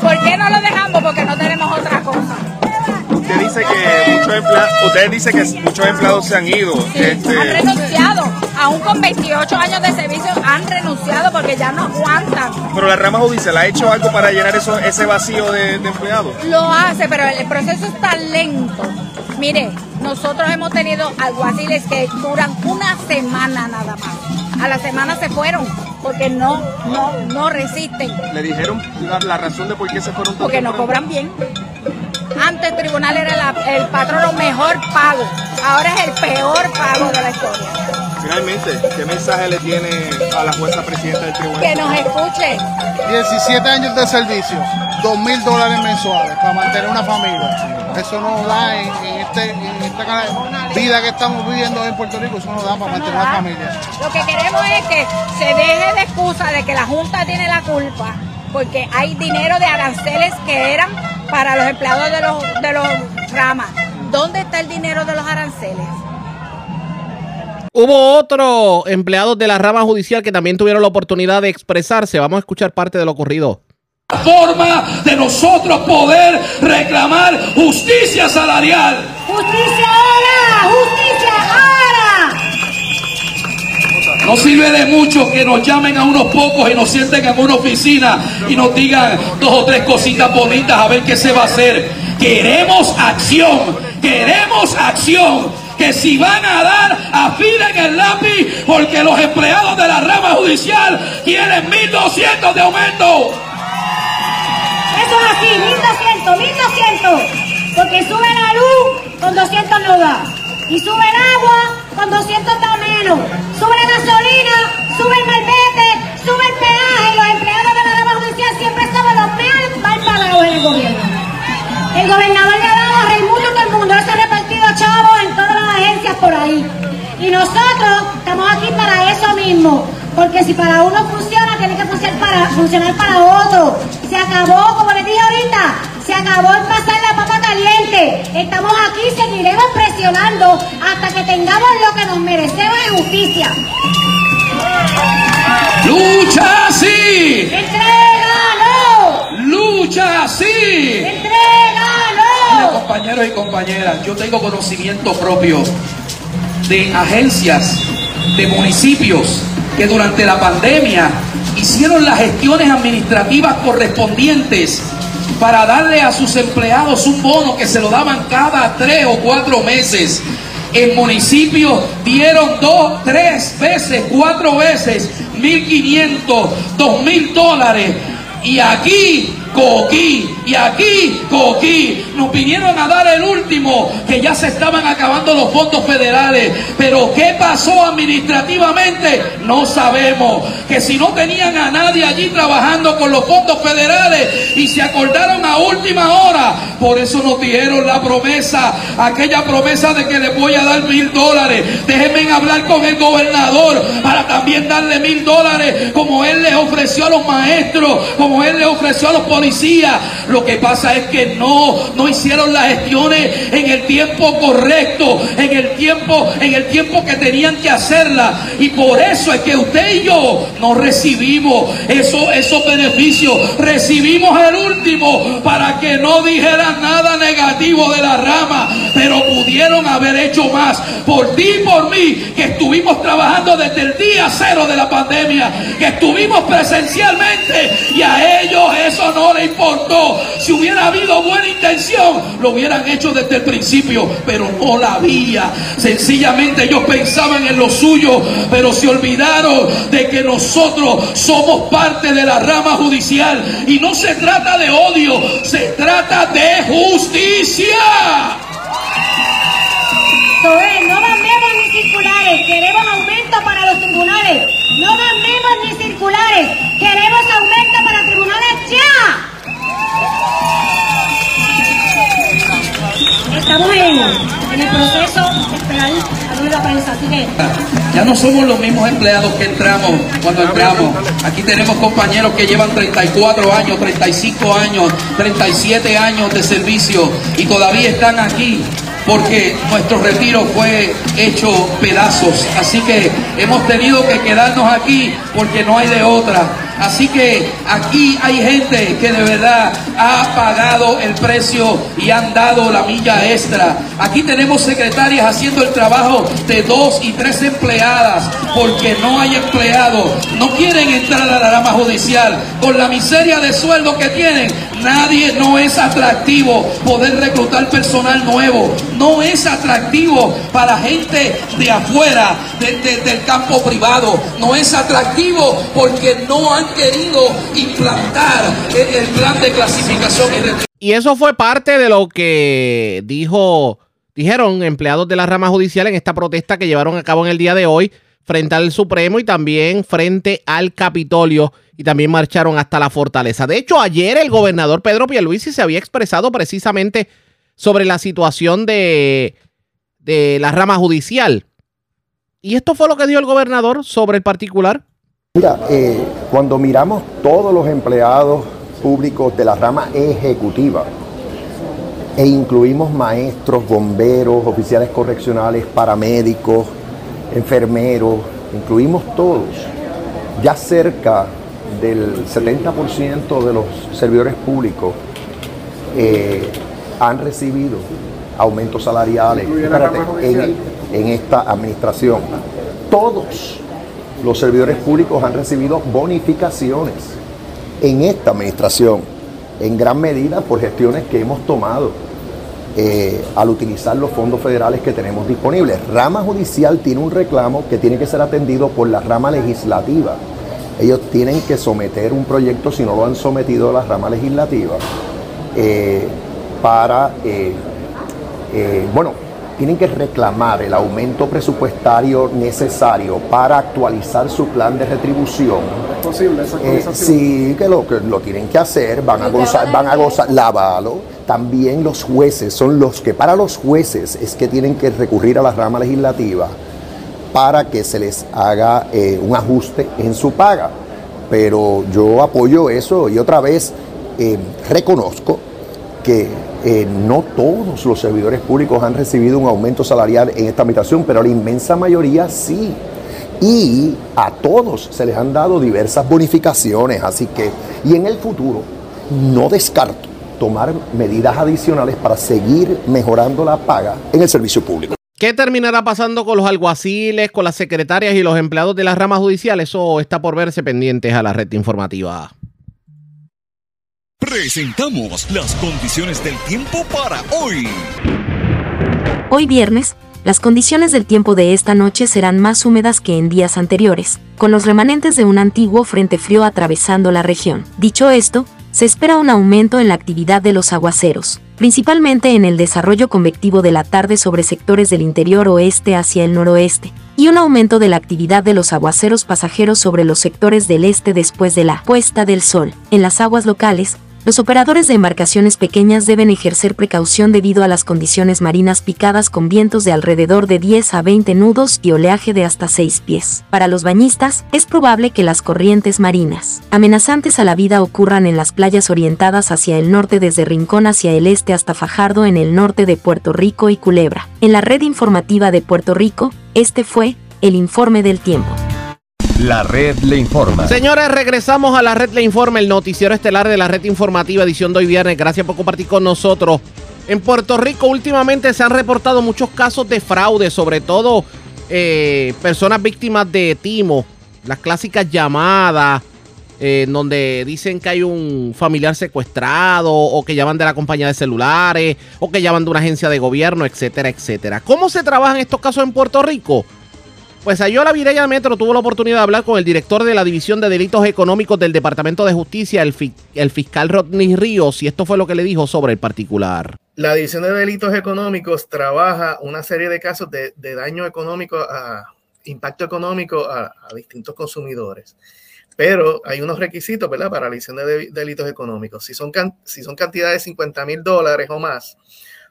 Speaker 14: ¿Por qué no lo dejamos? Porque no tenemos otra cosa.
Speaker 15: Usted dice que muchos empleados, ustedes dicen que muchos empleados se han ido. este,
Speaker 14: Han renunciado, aún con 28 años de servicio, han renunciado porque ya no aguantan.
Speaker 15: pero la rama judicial ha hecho algo para llenar eso, ese vacío de, de empleados.
Speaker 14: Lo hace, pero el proceso es tan lento. Mire, nosotros hemos tenido alguaciles que duran una semana nada más. A la semana se fueron porque no, no, no resisten,
Speaker 15: Le dijeron la, la razón de por qué se fueron.
Speaker 14: porque no cobran bien. Antes el tribunal era la- el patrono mejor pago, ahora es el peor pago de la historia.
Speaker 15: Finalmente, ¿qué mensaje le tiene a la jueza presidenta del tribunal?
Speaker 14: Que nos escuche.
Speaker 16: 17 años de servicio, 2 mil dólares mensuales para mantener una familia. Eso no da en, en este, en esta vida que estamos viviendo en Puerto Rico, eso no da para mantener una familia.
Speaker 14: Lo que queremos es que se deje de excusa de que la Junta tiene la culpa, porque hay dinero de aranceles que eran para los empleados de los, de los ramas. ¿Dónde está el dinero de los aranceles?
Speaker 2: Hubo otros empleados de la rama judicial que también tuvieron la oportunidad de expresarse. Vamos a escuchar parte de lo ocurrido.
Speaker 17: forma de nosotros poder reclamar justicia salarial.
Speaker 18: ¡Justicia ahora! ¡Justicia
Speaker 17: No sirve de mucho que nos llamen a unos pocos y nos sienten en una oficina y nos digan dos o tres cositas bonitas a ver qué se va a hacer. Queremos acción, queremos acción. Que si van a dar, afilen el lápiz porque los empleados de la rama judicial quieren 1.200 de aumento.
Speaker 18: Eso es así, 1200, 1200. Porque sube la luz, con 200 no da. Y sube el agua, con 200 da menos. Sube gasolina, sube el malvete, sube el peaje. Los empleados de la rama judicial siempre somos los más mal pagados en el gobierno. El gobernador le ha dado Raimundo todo el mundo, se ha repartido chavos en todas las agencias por ahí. Y nosotros estamos aquí para eso mismo. Porque si para uno funciona, tiene que funcionar para, funcionar para otro. Se acabó, como les dije ahorita, se acabó el pasar la papa Estamos aquí y seguiremos presionando hasta que tengamos lo que nos merecemos en justicia.
Speaker 17: ¡Lucha sí!
Speaker 18: ¡Entrégalo!
Speaker 17: ¡Lucha sí! Mira,
Speaker 18: ¡Entrégalo!
Speaker 17: compañeros y compañeras, yo tengo conocimiento propio de agencias, de municipios que durante la pandemia hicieron las gestiones administrativas correspondientes para darle a sus empleados un bono que se lo daban cada tres o cuatro meses. En municipios dieron dos, tres veces, cuatro veces, mil quinientos, dos mil dólares. Y aquí, coquí, y aquí, coquí. Nos vinieron a dar el último, que ya se estaban acabando los fondos federales. Pero ¿qué pasó administrativamente? No sabemos. Que si no tenían a nadie allí trabajando con los fondos federales y se acordaron a última hora, por eso nos dieron la promesa, aquella promesa de que les voy a dar mil dólares. Déjenme hablar con el gobernador para también darle mil dólares, como él les ofreció a los maestros, él les ofreció a los policías. Lo que pasa es que no, no hicieron las gestiones en el tiempo correcto, en el tiempo, en el tiempo que tenían que hacerla. Y por eso es que usted y yo no recibimos eso, esos beneficios. Recibimos el último para que no dijeran nada negativo de la rama, pero pudieron haber hecho más por ti y por mí, que estuvimos trabajando desde el día cero de la pandemia, que estuvimos presencialmente y a ellos eso no le importó. Si hubiera habido buena intención, lo hubieran hecho desde el principio, pero no la había. Sencillamente ellos pensaban en lo suyo, pero se olvidaron de que nosotros somos parte de la rama judicial y no se trata de odio, se trata de justicia.
Speaker 18: No mandemos ni circulares, queremos aumento para los tribunales. No mandemos ni circulares, queremos aumento para tribunales ya. Estamos en, en el proceso de esperar a prensa,
Speaker 17: Ya no somos los mismos empleados que entramos cuando entramos. Aquí tenemos compañeros que llevan 34 años, 35 años, 37 años de servicio y todavía están aquí porque nuestro retiro fue hecho pedazos. Así que hemos tenido que quedarnos aquí porque no hay de otra. Así que aquí hay gente que de verdad ha pagado el precio y han dado la milla extra. Aquí tenemos secretarias haciendo el trabajo de dos y tres empleadas porque no hay empleados. No quieren entrar a la rama judicial con la miseria de sueldo que tienen. Nadie no es atractivo poder reclutar personal nuevo. No es atractivo para gente de afuera, de- de- del campo privado. No es atractivo porque no han querido implantar el, plan de clasificación Y
Speaker 2: eso fue parte de lo que dijo, dijeron empleados de la rama judicial en esta protesta que llevaron a cabo en el día de hoy frente al Supremo y también frente al Capitolio y también marcharon hasta la fortaleza. De hecho, ayer el gobernador Pedro Pierluisi se había expresado precisamente sobre la situación de, de la rama judicial. Y esto fue lo que dijo el gobernador sobre el particular.
Speaker 19: Mira, eh, cuando miramos todos los empleados públicos de la rama ejecutiva e incluimos maestros, bomberos, oficiales correccionales, paramédicos, enfermeros, incluimos todos, ya cerca del 70% de los servidores públicos eh, han recibido aumentos salariales espérate, en, en esta administración. Todos los servidores públicos han recibido bonificaciones en esta administración, en gran medida por gestiones que hemos tomado eh, al utilizar los fondos federales que tenemos disponibles. Rama judicial tiene un reclamo que tiene que ser atendido por la rama legislativa. Ellos tienen que someter un proyecto, si no lo han sometido a la rama legislativa, eh, para, eh, bueno, tienen que reclamar el aumento presupuestario necesario para actualizar su plan de retribución.
Speaker 16: ¿Es posible esa
Speaker 19: Eh, sí, que lo, que lo tienen que hacer, van a gozar, van a gozar, lávalo. También los jueces son los que, para los jueces, es que tienen que recurrir a la rama legislativa para que se les haga eh, un ajuste en su paga. Pero yo apoyo eso y otra vez eh, reconozco que eh, no todos los servidores públicos han recibido un aumento salarial en esta administración, pero la inmensa mayoría sí. Y a todos se les han dado diversas bonificaciones, así que, y en el futuro, no descarto tomar medidas adicionales para seguir mejorando la paga en el servicio público.
Speaker 2: ¿Qué terminará pasando con los alguaciles, con las secretarias y los empleados de las ramas judiciales? Eso está por verse pendientes a la red informativa.
Speaker 1: Presentamos las condiciones del tiempo para hoy.
Speaker 6: Hoy viernes, las condiciones del tiempo de esta noche serán más húmedas que en días anteriores, con los remanentes de un antiguo frente frío atravesando la región. Dicho esto, se espera un aumento en la actividad de los aguaceros, principalmente en el desarrollo convectivo de la tarde sobre sectores del interior oeste hacia el noroeste, y un aumento de la actividad de los aguaceros pasajeros sobre los sectores del este después de la puesta del sol. En las aguas locales, los operadores de embarcaciones pequeñas deben ejercer precaución debido a las condiciones marinas picadas con vientos de alrededor de 10 a 20 nudos y oleaje de hasta 6 pies. Para los bañistas, es probable que las corrientes marinas amenazantes a la vida ocurran en las playas orientadas hacia el norte desde Rincón hacia el este hasta Fajardo en el norte de Puerto Rico y Culebra. En la red informativa de Puerto Rico, este fue el informe del tiempo.
Speaker 9: La red le informa.
Speaker 2: Señores, regresamos a la red le informa, el noticiero estelar de la red informativa, edición de hoy viernes. Gracias por compartir con nosotros. En Puerto Rico últimamente se han reportado muchos casos de fraude, sobre todo eh, personas víctimas de timo, las clásicas llamadas, eh, donde dicen que hay un familiar secuestrado o que llaman de la compañía de celulares o que llaman de una agencia de gobierno, etcétera, etcétera. ¿Cómo se trabajan estos casos en Puerto Rico? Pues Ayola Virella Metro tuvo la oportunidad de hablar con el director de la División de Delitos Económicos del Departamento de Justicia, el, el, fiscal Rodney Ríos, y esto fue lo que le dijo sobre el particular.
Speaker 20: La División de Delitos Económicos trabaja una serie de casos de, daño económico, a impacto económico a, a, distintos consumidores. Pero hay unos requisitos, ¿verdad?, para la División de Delitos Económicos. Si son, si son cantidades de 50 mil dólares o más,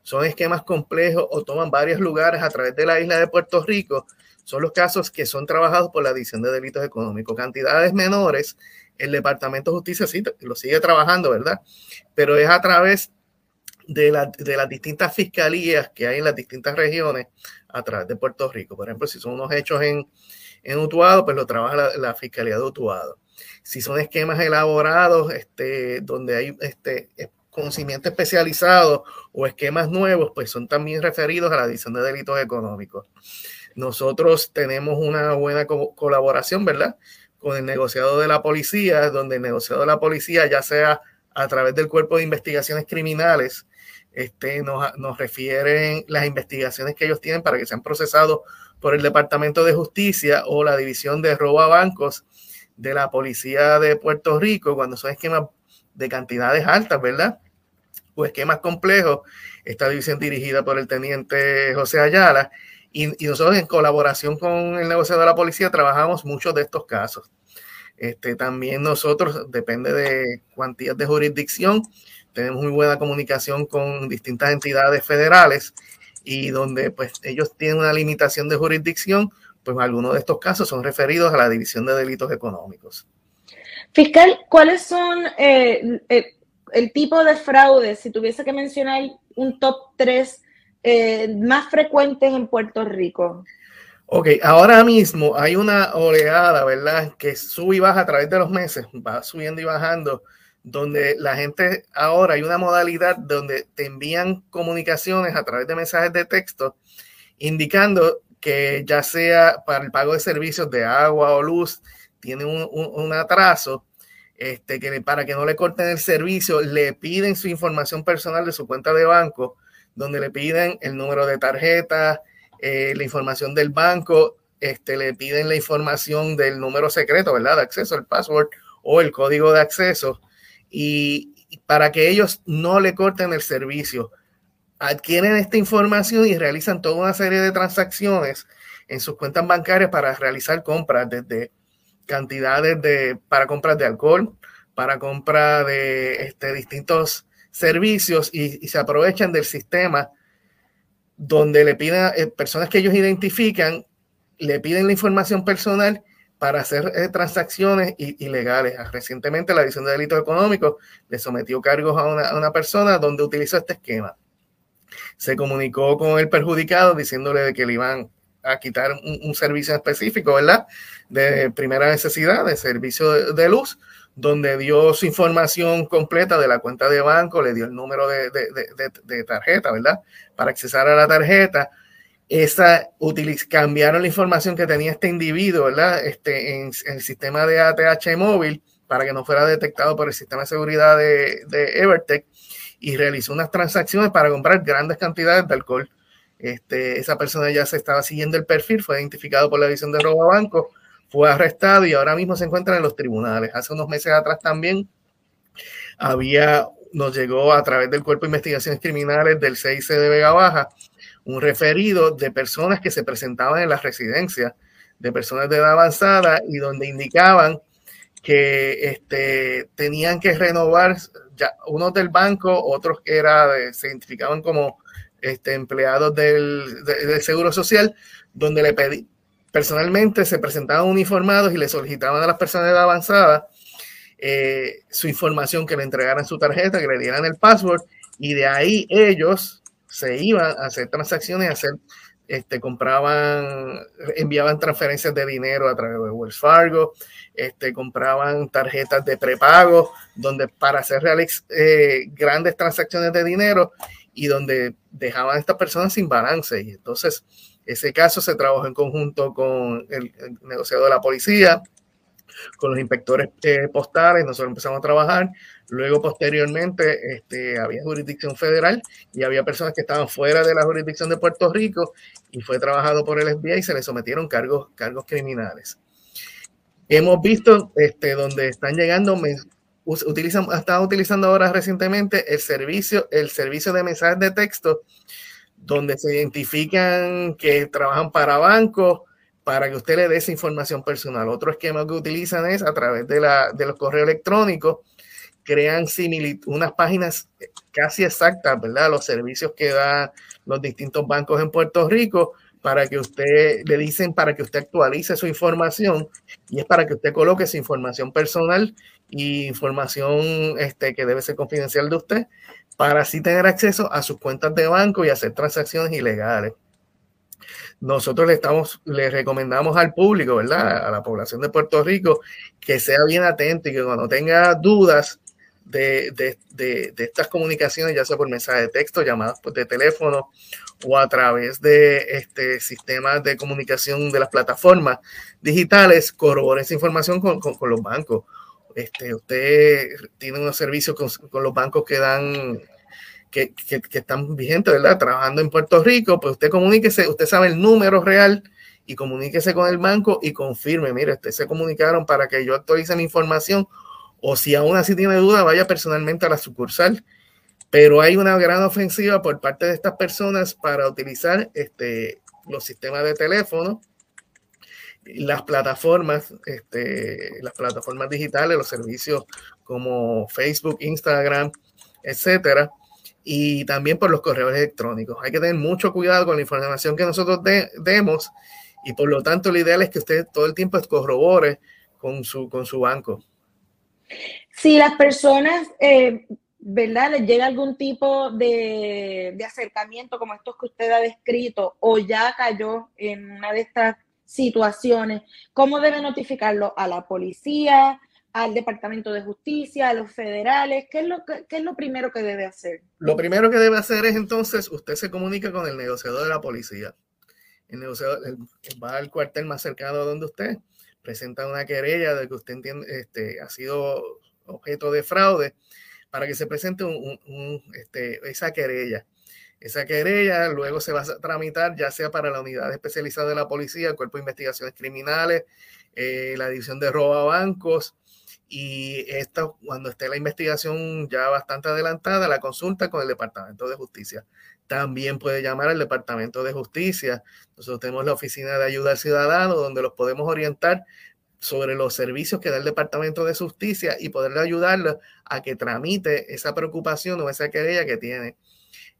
Speaker 20: son esquemas complejos o toman varios lugares a través de la isla de Puerto Rico, son los casos que son trabajados por la División de Delitos Económicos. Cantidades menores, el Departamento de Justicia sí lo sigue trabajando, ¿verdad? Pero es a través de, la, de las distintas fiscalías que hay en las distintas regiones a través de Puerto Rico. Por ejemplo, si son unos hechos en, en Utuado, pues lo trabaja la, la Fiscalía de Utuado. Si son esquemas elaborados este, donde hay este, conocimiento especializado o esquemas nuevos, pues son también referidos a la División de Delitos Económicos. Nosotros tenemos una buena co colaboración, ¿verdad? Con el negociado de la policía, donde el negociado de la policía, ya sea a través del cuerpo de investigaciones criminales, este, nos, nos refieren las investigaciones que ellos tienen para que sean procesados por el Departamento de Justicia o la División de Robo a Bancos de la Policía de Puerto Rico, cuando son esquemas de cantidades altas, ¿verdad? O esquemas complejos. Esta división dirigida por el teniente José Ayala y, nosotros en colaboración con el negociado de la policía trabajamos muchos de estos casos. Este, también nosotros, depende de cuantías de jurisdicción, tenemos muy buena comunicación con distintas entidades federales y donde pues ellos tienen una limitación de jurisdicción, pues algunos de estos casos son referidos a la División de Delitos Económicos.
Speaker 13: Fiscal, ¿cuáles son eh, el tipo de fraude, si tuviese que mencionar un top 3 eh, más frecuentes en Puerto Rico?
Speaker 20: Ok, ahora mismo hay una oleada, ¿verdad? Que sube y baja a través de los meses, va subiendo y bajando, donde la gente ahora hay una modalidad donde te envían comunicaciones a través de mensajes de texto indicando que ya sea para el pago de servicios de agua o luz, tiene un, un, un atraso, este, que para que no le corten el servicio, le piden su información personal de su cuenta de banco donde le piden el número de tarjeta, eh, la información del banco, este, le piden la información del número secreto, ¿verdad? De acceso, el password o el código de acceso. Y para que ellos no le corten el servicio, adquieren esta información y realizan toda una serie de transacciones en sus cuentas bancarias para realizar compras desde cantidades de para compras de alcohol, para compra de este, distintos servicios y, se aprovechan del sistema donde le piden eh, personas que ellos identifican, le piden la información personal para hacer eh, transacciones ilegales. Recientemente la División de Delitos Económicos le sometió cargos a una, a una persona donde utilizó este esquema. Se comunicó con el perjudicado diciéndole de que le iban a quitar un, servicio específico, ¿verdad? De primera necesidad, de servicio de, luz, donde dio su información completa de la cuenta de banco, le dio el número de, de tarjeta, ¿verdad? Para accesar a la tarjeta. Esa cambiaron la información que tenía este individuo, ¿verdad? Este, en, el sistema de ATH móvil para que no fuera detectado por el sistema de seguridad de, de Evertech y realizó unas transacciones para comprar grandes cantidades de alcohol este, esa persona ya se estaba siguiendo el perfil, fue identificado por la división de robo a banco, fue arrestado y ahora mismo se encuentra en los tribunales. Hace unos meses atrás también había, nos llegó a través del Cuerpo de Investigaciones Criminales del CIC de Vega Baja un referido de personas que se presentaban en las residencias de personas de edad avanzada y donde indicaban que este, tenían que renovar ya unos del banco, otros que era se identificaban como este, empleados del, Seguro Social, donde le pedí, personalmente se presentaban uniformados y le solicitaban a las personas de edad avanzada eh, su información, que le entregaran su tarjeta, que le dieran el password, y de ahí ellos se iban a hacer transacciones, a hacer, este, compraban, enviaban transferencias de dinero a través de Wells Fargo, este, compraban tarjetas de prepago, donde para hacer reales, eh, grandes transacciones de dinero, y donde dejaban a estas personas sin balance. Y entonces, ese caso se trabajó en conjunto con el, negociado de la policía, con los inspectores eh, postales, nosotros empezamos a trabajar. Luego, posteriormente, este, había jurisdicción federal y había personas que estaban fuera de la jurisdicción de Puerto Rico y fue trabajado por el FBI y se le sometieron cargos, cargos criminales. Hemos visto este, donde están llegando utilizan, estado utilizando ahora recientemente el servicio, el servicio de mensajes de texto, donde se identifican que trabajan para bancos para que usted le dé esa información personal. Otro esquema que utilizan es a través de, la, de los correos electrónicos, crean unas páginas casi exactas, ¿verdad? Los servicios que dan los distintos bancos en Puerto Rico para que usted, le dicen para que usted actualice su información y es para que usted coloque su información personal y información este, que debe ser confidencial de usted para así tener acceso a sus cuentas de banco y hacer transacciones ilegales. Nosotros le estamos, le recomendamos al público, ¿verdad? A la población de Puerto Rico que sea bien atento y que cuando tenga dudas de, de, de, estas comunicaciones, ya sea por mensaje de texto, llamadas de teléfono o a través de este sistemas de comunicación de las plataformas digitales, corrobore esa información con, con los bancos este, usted tiene unos servicios con, los bancos que dan, que, que, están vigentes, ¿verdad? Trabajando en Puerto Rico, pues usted comuníquese, usted sabe el número real y comuníquese con el banco y confirme, mire, usted se comunicaron para que yo actualice mi información o si aún así tiene duda, vaya personalmente a la sucursal. Pero hay una gran ofensiva por parte de estas personas para utilizar este, los sistemas de teléfono las plataformas, este, las plataformas digitales, los servicios como Facebook, Instagram, etcétera, y también por los correos electrónicos. Hay que tener mucho cuidado con la información que nosotros demos y por lo tanto lo ideal es que usted todo el tiempo corrobore con su, con su banco.
Speaker 21: Si las personas, eh, ¿verdad? Les llega algún tipo de, de acercamiento como estos que usted ha descrito o ya cayó en una de estas situaciones, ¿cómo debe notificarlo a la policía, al Departamento de Justicia, a los federales? ¿Qué es lo, qué es lo primero que debe hacer?
Speaker 20: Lo primero que debe hacer es entonces, usted se comunica con el negociador de la policía. El negociador va al cuartel más cercano donde usted presenta una querella de que usted entiende, este, ha sido objeto de fraude para que se presente un, este, esa querella. Esa querella luego se va a tramitar ya sea para la unidad especializada de la policía, el cuerpo de investigaciones criminales, eh, la división de robo a bancos y esto cuando esté la investigación ya bastante adelantada, la consulta con el Departamento de Justicia. También puede llamar al Departamento de Justicia. Nosotros tenemos la Oficina de Ayuda al Ciudadano donde los podemos orientar sobre los servicios que da el Departamento de Justicia y poderle ayudarle a que tramite esa preocupación o esa querella que tiene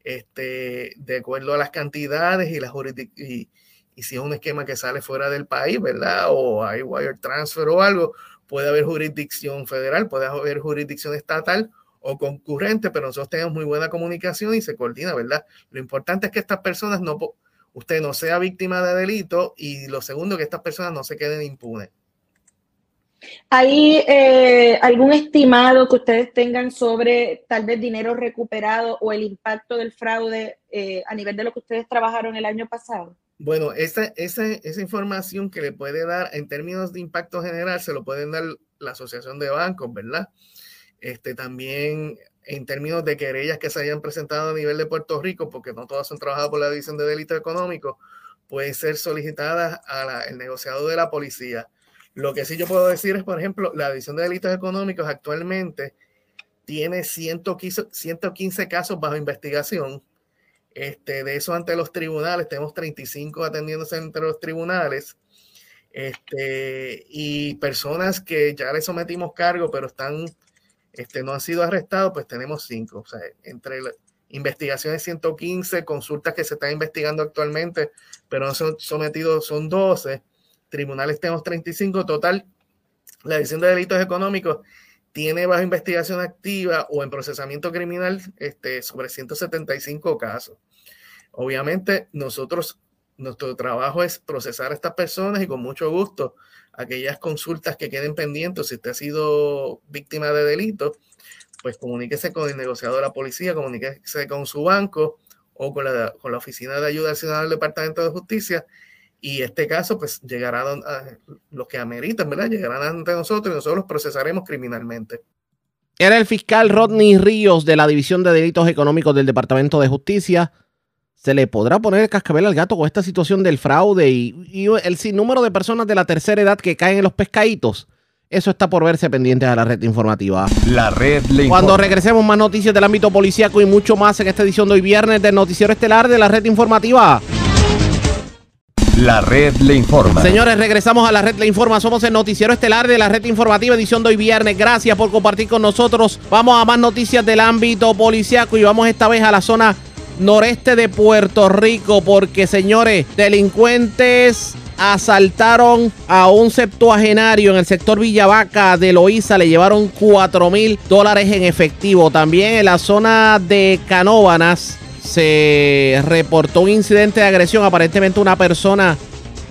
Speaker 20: este, de acuerdo a las cantidades y, las y, y si es un esquema que sale fuera del país, ¿verdad? O hay wire transfer o algo, puede haber jurisdicción federal, puede haber jurisdicción estatal o concurrente, pero nosotros tenemos muy buena comunicación y se coordina, ¿verdad? Lo importante es que estas personas no, usted no sea víctima de delito y lo segundo, que estas personas no se queden impunes.
Speaker 21: ¿Hay eh, algún estimado que ustedes tengan sobre tal vez dinero recuperado o el impacto del fraude eh, a nivel de lo que ustedes trabajaron el año pasado?
Speaker 20: Bueno, esa, esa, esa información que le puede dar en términos de impacto general, se lo pueden dar la Asociación de Bancos, ¿verdad? Este, también en términos de querellas que se hayan presentado a nivel de Puerto Rico, porque no todas son trabajadas por la División de Delitos Económicos, pueden ser solicitadas al negociado de la policía. Lo que sí yo puedo decir es, por ejemplo, la División de Delitos Económicos actualmente tiene 115, 115 casos bajo investigación este, de eso ante los tribunales, tenemos 35 atendiéndose entre los tribunales. Este, y personas que ya le sometimos cargo, pero están, este, no han sido arrestados, pues tenemos 5. O sea, entre investigaciones 115, consultas que se están investigando actualmente, pero no son sometidos, son 12. Tribunales tenemos 35. Total, la División de Delitos Económicos tiene bajo investigación activa o en procesamiento criminal este, sobre 175 casos. Obviamente, nosotros, nuestro trabajo es procesar a estas personas y con mucho gusto aquellas consultas que queden pendientes, si usted ha sido víctima de delito, pues comuníquese con el negociador de la policía, comuníquese con su banco o con la, con la Oficina de Ayuda al Ciudadano del Departamento de Justicia y este caso pues llegará a, los que ameritan, ¿verdad? Llegarán ante nosotros y nosotros los procesaremos criminalmente.
Speaker 2: Era el fiscal Rodney Ríos de la División de Delitos Económicos del Departamento de Justicia. ¿Se le podrá poner el cascabel al gato con esta situación del fraude y, el sinnúmero de personas de la tercera edad que caen en los pescaditos? Eso está por verse pendiente a la red informativa.
Speaker 9: La red le
Speaker 2: Cuando regresemos más noticias del ámbito policíaco y mucho más en esta edición de hoy viernes del noticiero estelar de la red informativa.
Speaker 9: La red le informa.
Speaker 2: Señores, regresamos a la red le informa. Somos el noticiero estelar de la red informativa, edición de hoy viernes. Gracias por compartir con nosotros. Vamos a más noticias del ámbito policiaco y vamos esta vez a la zona noreste de Puerto Rico porque, señores, delincuentes asaltaron a un septuagenario en el sector Villavaca de Loíza. Le llevaron 4 mil dólares en efectivo. También en la zona de Canóbanas se reportó un incidente de agresión. Aparentemente una persona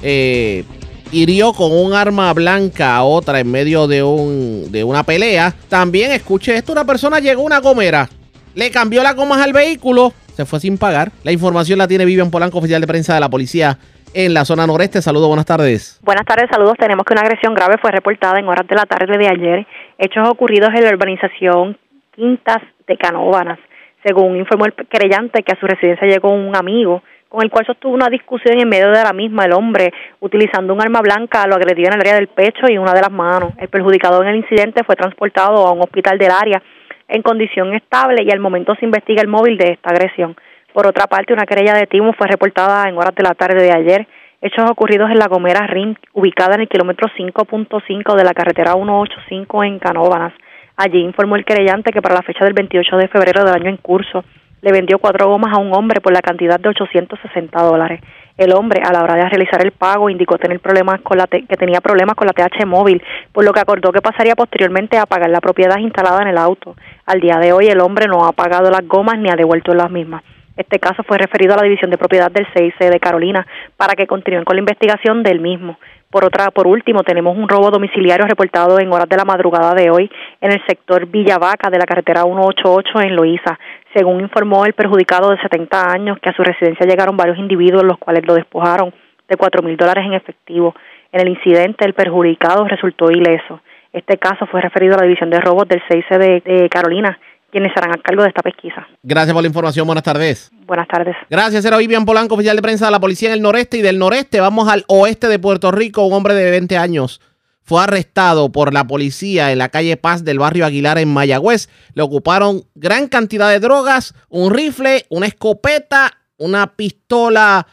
Speaker 2: eh, hirió con un arma blanca a otra en medio de, un, de una pelea. También, escuche esto, una persona llegó a una gomera, le cambió las gomas al vehículo, se fue sin pagar. La información la tiene Vivian Polanco, oficial de prensa de la policía en la zona noreste. Saludos, buenas tardes.
Speaker 22: Buenas tardes, saludos. Tenemos que una agresión grave fue reportada en horas de la tarde de ayer. Hechos ocurridos en la urbanización Quintas de Canóbanas. Según informó el querellante, que a su residencia llegó un amigo con el cual sostuvo una discusión en medio de la misma el hombre, utilizando un arma blanca, lo agredió en el área del pecho y una de las manos. El perjudicado en el incidente fue transportado a un hospital del área en condición estable y al momento se investiga el móvil de esta agresión. Por otra parte, una querella de timo fue reportada en horas de la tarde de ayer. Hechos ocurridos en la Gomera RIM, ubicada en el kilómetro 5.5 de la carretera 185 en Canóbanas. Allí informó el querellante que para la fecha del 28 de febrero del año en curso le vendió cuatro gomas a un hombre por la cantidad de 860 dólares. El hombre, a la hora de realizar el pago, indicó tener problemas con la que tenía problemas con la TH móvil, por lo que acordó que pasaría posteriormente a pagar la propiedad instalada en el auto. Al día de hoy, el hombre no ha pagado las gomas ni ha devuelto las mismas. Este caso fue referido a la División de Propiedad del CIC de Carolina para que continúen con la investigación del mismo. Por otra, por último, tenemos un robo domiciliario reportado en horas de la madrugada de hoy en el sector Villavaca de la carretera 188 en Loíza. Según informó el perjudicado de 70 años, que a su residencia llegaron varios individuos, los cuales lo despojaron de cuatro mil dólares en efectivo. En el incidente, el perjudicado resultó ileso. Este caso fue referido a la División de Robos del CIC de, de Carolina, quienes serán a cargo de esta pesquisa.
Speaker 2: Gracias por la información. Buenas tardes.
Speaker 22: Buenas tardes.
Speaker 2: Gracias, era Vivian Polanco, oficial de prensa de la policía en el noreste y del noreste. Vamos al oeste de Puerto Rico. Un hombre de 20 años fue arrestado por la policía en la calle Paz del barrio Aguilar en Mayagüez. Le ocuparon gran cantidad de drogas, un rifle, una escopeta, una pistola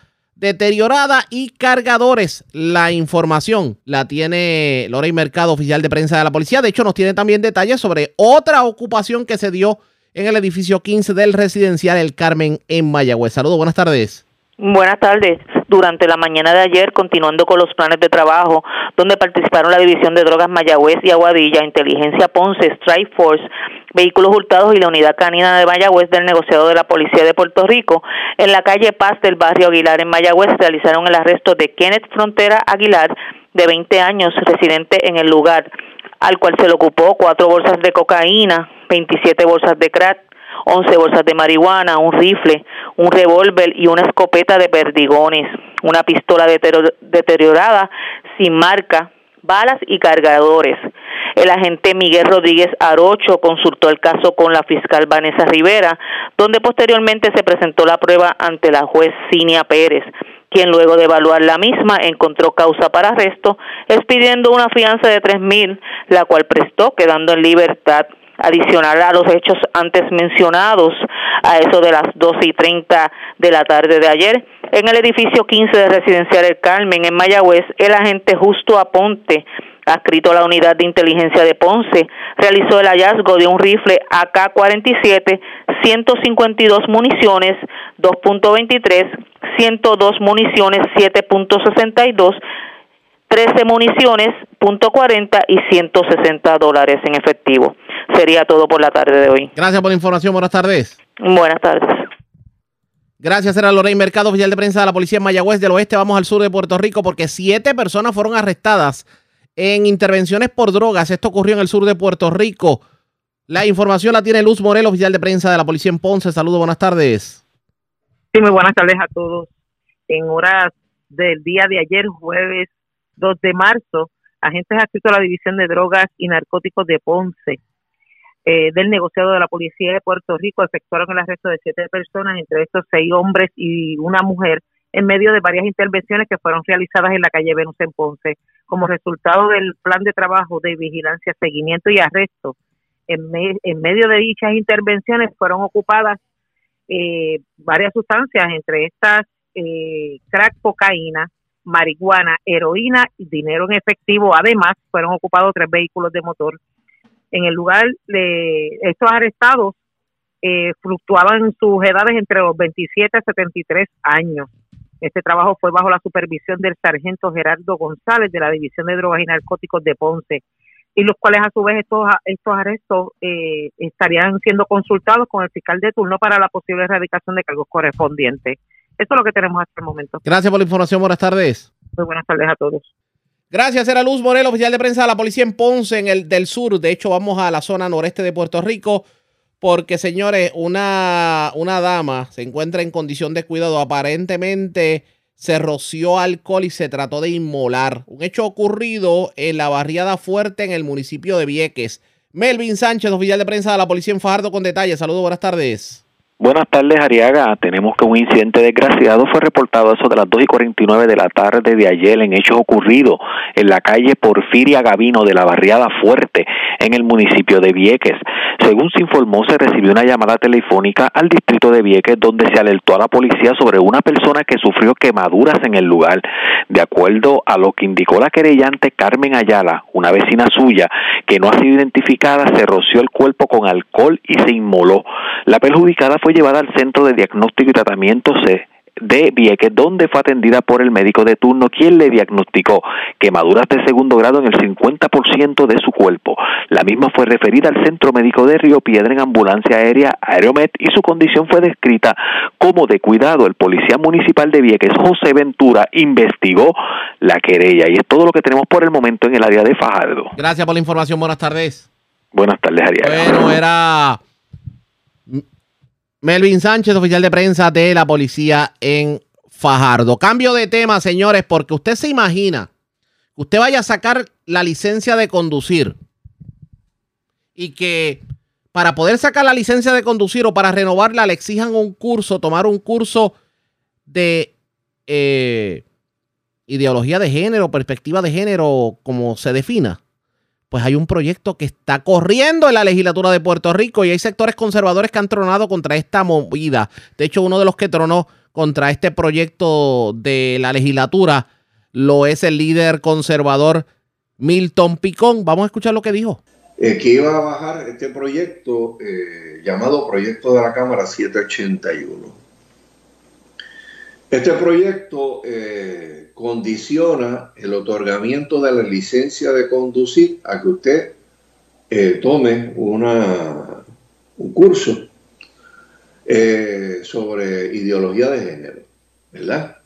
Speaker 2: deteriorada y cargadores. La información la tiene Lorey Mercado, oficial de prensa de la policía. De hecho, nos tiene también detalles sobre otra ocupación que se dio en el edificio 15 del residencial El Carmen en Mayagüez. Saludos, buenas tardes.
Speaker 11: Buenas tardes. Durante la mañana de ayer, continuando con los planes de trabajo, donde participaron la División de Drogas Mayagüez y Aguadilla, Inteligencia Ponce, Strike Force, Vehículos Hurtados y la Unidad Canina de Mayagüez del negociado de la Policía de Puerto Rico. En la calle Paz del barrio Aguilar en Mayagüez realizaron el arresto de Kenneth Frontera Aguilar, de 20 años, residente en el lugar, al cual se le ocupó cuatro bolsas de cocaína, 27 bolsas de crack, 11 bolsas de marihuana, un rifle, un revólver y una escopeta de perdigones, una pistola deteriorada sin marca, balas y cargadores. El agente Miguel Rodríguez Arocho consultó el caso con la fiscal Vanessa Rivera, donde posteriormente se presentó la prueba ante la juez Cinia Pérez, quien luego de evaluar la misma encontró causa para arresto, expidiendo una fianza de tres mil, la cual prestó quedando en libertad adicional a los hechos antes mencionados, a eso de las 12 y 30 de la tarde de ayer, en el edificio 15 de Residencial El Carmen, en Mayagüez, el agente Justo Aponte, adscrito a la unidad de inteligencia de Ponce, realizó el hallazgo de un rifle AK-47, 152 municiones, 2.23, 102 municiones, 7.62, 13 municiones, .40 y 160 dólares en efectivo. Sería todo por la tarde de hoy.
Speaker 2: Gracias por la información. Buenas tardes.
Speaker 11: Buenas tardes.
Speaker 2: Gracias, era Lorraine Mercado, oficial de prensa de la Policía en Mayagüez del Oeste. Vamos al sur de Puerto Rico porque siete personas fueron arrestadas en intervenciones por drogas. Esto ocurrió en el sur de Puerto Rico. La información la tiene Luz Morel, oficial de prensa de la Policía en Ponce. Saludos, buenas tardes.
Speaker 23: Sí, muy buenas tardes a todos. En horas del día de ayer, jueves 2 de marzo, agentes adscritos a la División de Drogas y Narcóticos de Ponce eh, del negociado de la Policía de Puerto Rico efectuaron el arresto de siete personas, entre estos seis hombres y una mujer, en medio de varias intervenciones que fueron realizadas en la calle Venus en Ponce. Como resultado del plan de trabajo de vigilancia, seguimiento y arresto, en, en medio de dichas intervenciones fueron ocupadas eh, varias sustancias, entre estas eh, crack, cocaína, marihuana, heroína y dinero en efectivo. Además, fueron ocupados tres vehículos de motor. En el lugar, de estos arrestados eh, fluctuaban sus edades entre los 27 a 73 años. Este trabajo fue bajo la supervisión del sargento Gerardo González de la División de Drogas y Narcóticos de Ponce, y los cuales a su vez estos, estos arrestos eh, estarían siendo consultados con el fiscal de turno para la posible erradicación de cargos correspondientes. Eso es lo que tenemos hasta el momento.
Speaker 2: Gracias por la información. Buenas tardes.
Speaker 23: Muy buenas tardes a todos.
Speaker 2: Gracias, era Luz Morel, oficial de prensa de la policía en Ponce, en el del sur. De hecho, vamos a la zona noreste de Puerto Rico, porque, señores, una, una dama se encuentra en condición de cuidado. Aparentemente se roció alcohol y se trató de inmolar. Un hecho ocurrido en la barriada fuerte en el municipio de Vieques. Melvin Sánchez, oficial de prensa de la policía en Fajardo, con detalles. Saludos, buenas tardes.
Speaker 24: Buenas tardes, Ariaga. Tenemos que un incidente desgraciado fue reportado eso de las 2 y 49 de la tarde de ayer en hechos ocurridos en la calle Porfiria Gavino de la barriada Fuerte en el municipio de Vieques. Según se informó, se recibió una llamada telefónica al distrito de Vieques donde se alertó a la policía sobre una persona que sufrió quemaduras en el lugar. De acuerdo a lo que indicó la querellante Carmen Ayala, una vecina suya que no ha sido identificada, se roció el cuerpo con alcohol y se inmoló. La perjudicada fue llevada al Centro de Diagnóstico y Tratamiento C de Vieques, donde fue atendida por el médico de turno, quien le diagnosticó quemaduras de segundo grado en el 50% de su cuerpo. La misma fue referida al Centro Médico de Río Piedra en ambulancia aérea Aeromet y su condición fue descrita como de cuidado. El policía municipal de Vieques, José Ventura, investigó la querella y es todo lo que tenemos por el momento en el área de Fajardo.
Speaker 2: Gracias por la información. Buenas tardes.
Speaker 24: Buenas tardes, Ariel.
Speaker 2: Bueno, era Melvin Sánchez, oficial de prensa de la policía en Fajardo. Cambio de tema, señores, porque usted se imagina que usted vaya a sacar la licencia de conducir y que para poder sacar la licencia de conducir o para renovarla le exijan un curso, tomar un curso de eh, ideología de género, perspectiva de género, como se defina pues hay un proyecto que está corriendo en la legislatura de Puerto Rico y hay sectores conservadores que han tronado contra esta movida. De hecho, uno de los que tronó contra este proyecto de la legislatura lo es el líder conservador Milton Picón. Vamos a escuchar lo que dijo.
Speaker 25: Eh, que iba a bajar este proyecto eh, llamado Proyecto de la Cámara 781. Este proyecto eh, condiciona el otorgamiento de la licencia de conducir a que usted eh, tome una, un curso eh, sobre ideología de género, ¿verdad?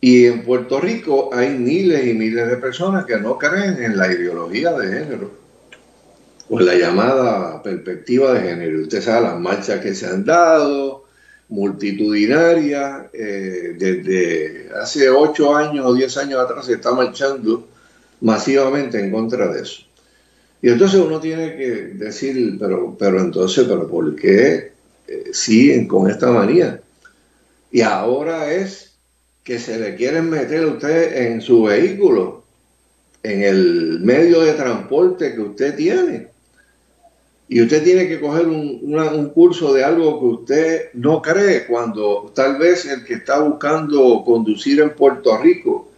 Speaker 25: Y en Puerto Rico hay miles y miles de personas que no creen en la ideología de género o en la llamada perspectiva de género. Usted sabe las marchas que se han dado, multitudinarias, eh, desde hace ocho años o diez años atrás se está marchando masivamente en contra de eso. Y entonces uno tiene que decir, pero, pero entonces, pero ¿por qué eh, siguen con esta manía? Y ahora es que se le quieren meter a usted en su vehículo, en el medio de transporte que usted tiene. Y usted tiene que coger un, un, curso de algo que usted no cree cuando tal vez el que está buscando conducir en Puerto Rico,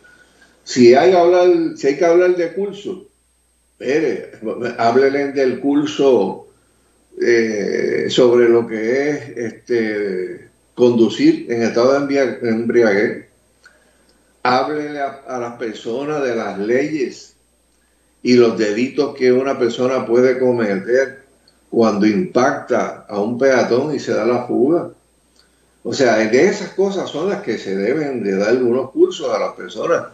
Speaker 25: si hay, hablar, si hay que hablar de curso, espere, háblele del curso eh, sobre lo que es este, conducir en estado de embriaguez. Háblele a, las personas de las leyes y los delitos que una persona puede cometer cuando impacta a un peatón y se da la fuga. O sea, de esas cosas son las que se deben de dar algunos cursos a las personas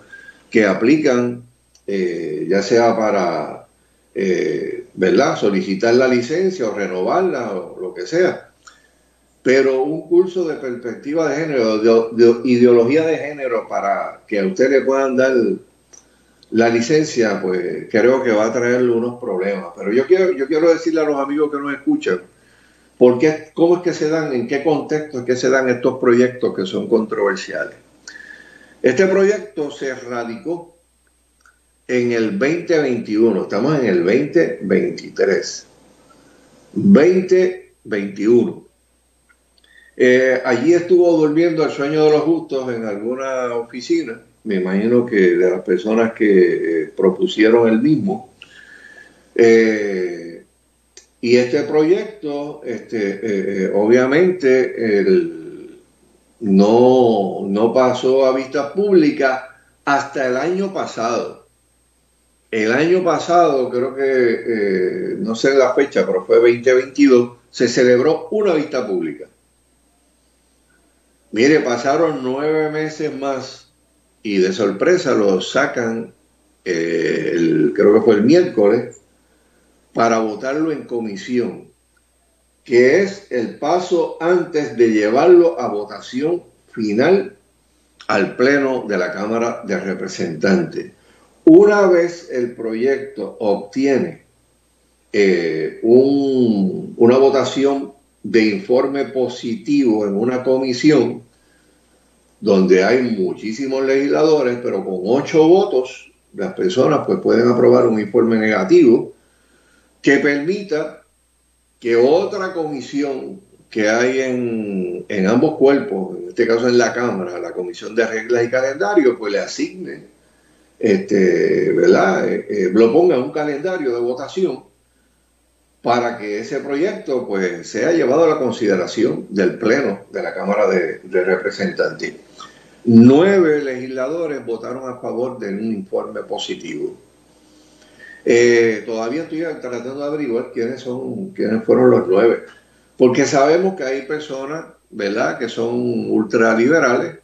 Speaker 25: que aplican, eh, ya sea para, eh, ¿verdad?, solicitar la licencia o renovarla o lo que sea pero un curso de perspectiva de género, de, ideología de género para que a usted le puedan dar la licencia, pues creo que va a traerle unos problemas. Pero yo quiero, yo quiero decirle a los amigos que nos escuchan, ¿por qué, ¿cómo es que se dan, en qué contexto es que se dan estos proyectos que son controversiales? Este proyecto se radicó en el 2021, estamos en el 2023. 2021 eh, allí estuvo durmiendo el sueño de los justos en alguna oficina, me imagino que de las personas que eh, propusieron el mismo. Eh, y este proyecto, este, obviamente, no, no pasó a vista pública hasta el año pasado. El año pasado, creo que, no sé la fecha, pero fue 2022, se celebró una vista pública. Mire, pasaron nueve meses más y de sorpresa lo sacan, eh, creo que fue el miércoles, para votarlo en comisión, que es el paso antes de llevarlo a votación final al Pleno de la Cámara de Representantes. Una vez el proyecto obtiene eh, una votación de informe positivo en una comisión donde hay muchísimos legisladores, pero con ocho votos las personas pues pueden aprobar un informe negativo que permita que otra comisión que hay en, en ambos cuerpos, en este caso en la Cámara, la Comisión de Reglas y Calendario, pues le asigne, este, ¿verdad? Eh, eh, lo ponga en un calendario de votación para que ese proyecto pues sea llevado a la consideración del Pleno de la Cámara de, Representantes. Nueve legisladores votaron a favor de un informe positivo. Eh, todavía estoy tratando de averiguar quiénes son, quiénes fueron los nueve, porque sabemos que hay personas, ¿verdad?, que son ultraliberales,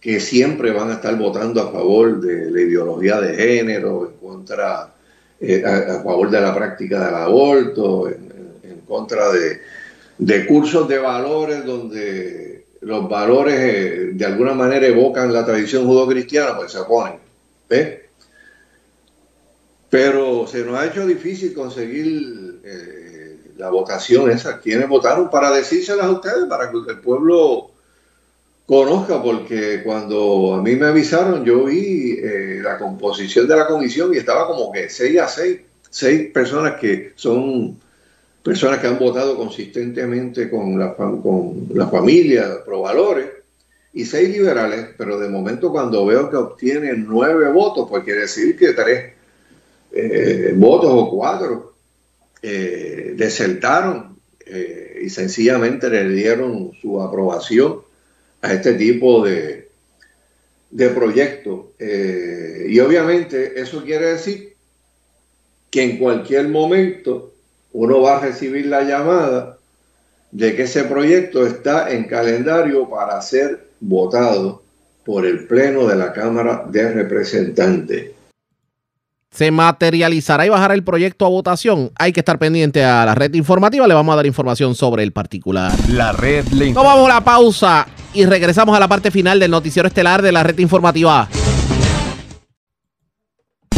Speaker 25: que siempre van a estar votando a favor de la ideología de género, en contra eh, a, favor de la práctica del aborto, en, contra de, cursos de valores donde los valores eh, de alguna manera evocan la tradición judo-cristiana, pues se oponen. Pero se nos ha hecho difícil conseguir eh, la votación esa. ¿Quiénes votaron para decírselas a ustedes, para que el pueblo conozca, porque cuando a mí me avisaron, yo vi eh, la composición de la comisión y estaba como que 6 a 6, seis personas que son personas que han votado consistentemente con la, con la familia, pro valores, y seis liberales, pero de momento cuando veo que obtienen nueve votos, pues quiere decir que tres eh, votos o cuatro eh, desertaron y sencillamente le dieron su aprobación a este tipo de, de proyectos. Eh, y obviamente eso quiere decir que en cualquier momento uno va a recibir la llamada de que ese proyecto está en calendario para ser votado por el Pleno de la Cámara de Representantes.
Speaker 2: ¿Se materializará y bajará el proyecto a votación? Hay que estar pendiente a la red informativa. Le vamos a dar información sobre el particular.
Speaker 9: La red le
Speaker 2: Tomamos la pausa y regresamos a la parte final del noticiero estelar de la red informativa.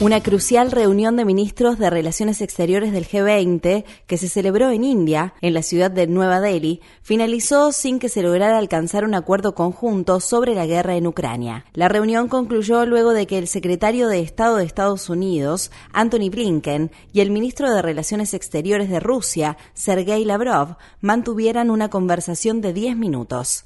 Speaker 26: Una crucial reunión de ministros de Relaciones Exteriores del G20, que se celebró en India, en la ciudad de Nueva Delhi, finalizó sin que se lograra alcanzar un acuerdo conjunto sobre la guerra en Ucrania. La reunión concluyó luego de que el secretario de Estado de Estados Unidos, Anthony Blinken, y el ministro de Relaciones Exteriores de Rusia, Sergei Lavrov, mantuvieran una conversación de 10 minutos.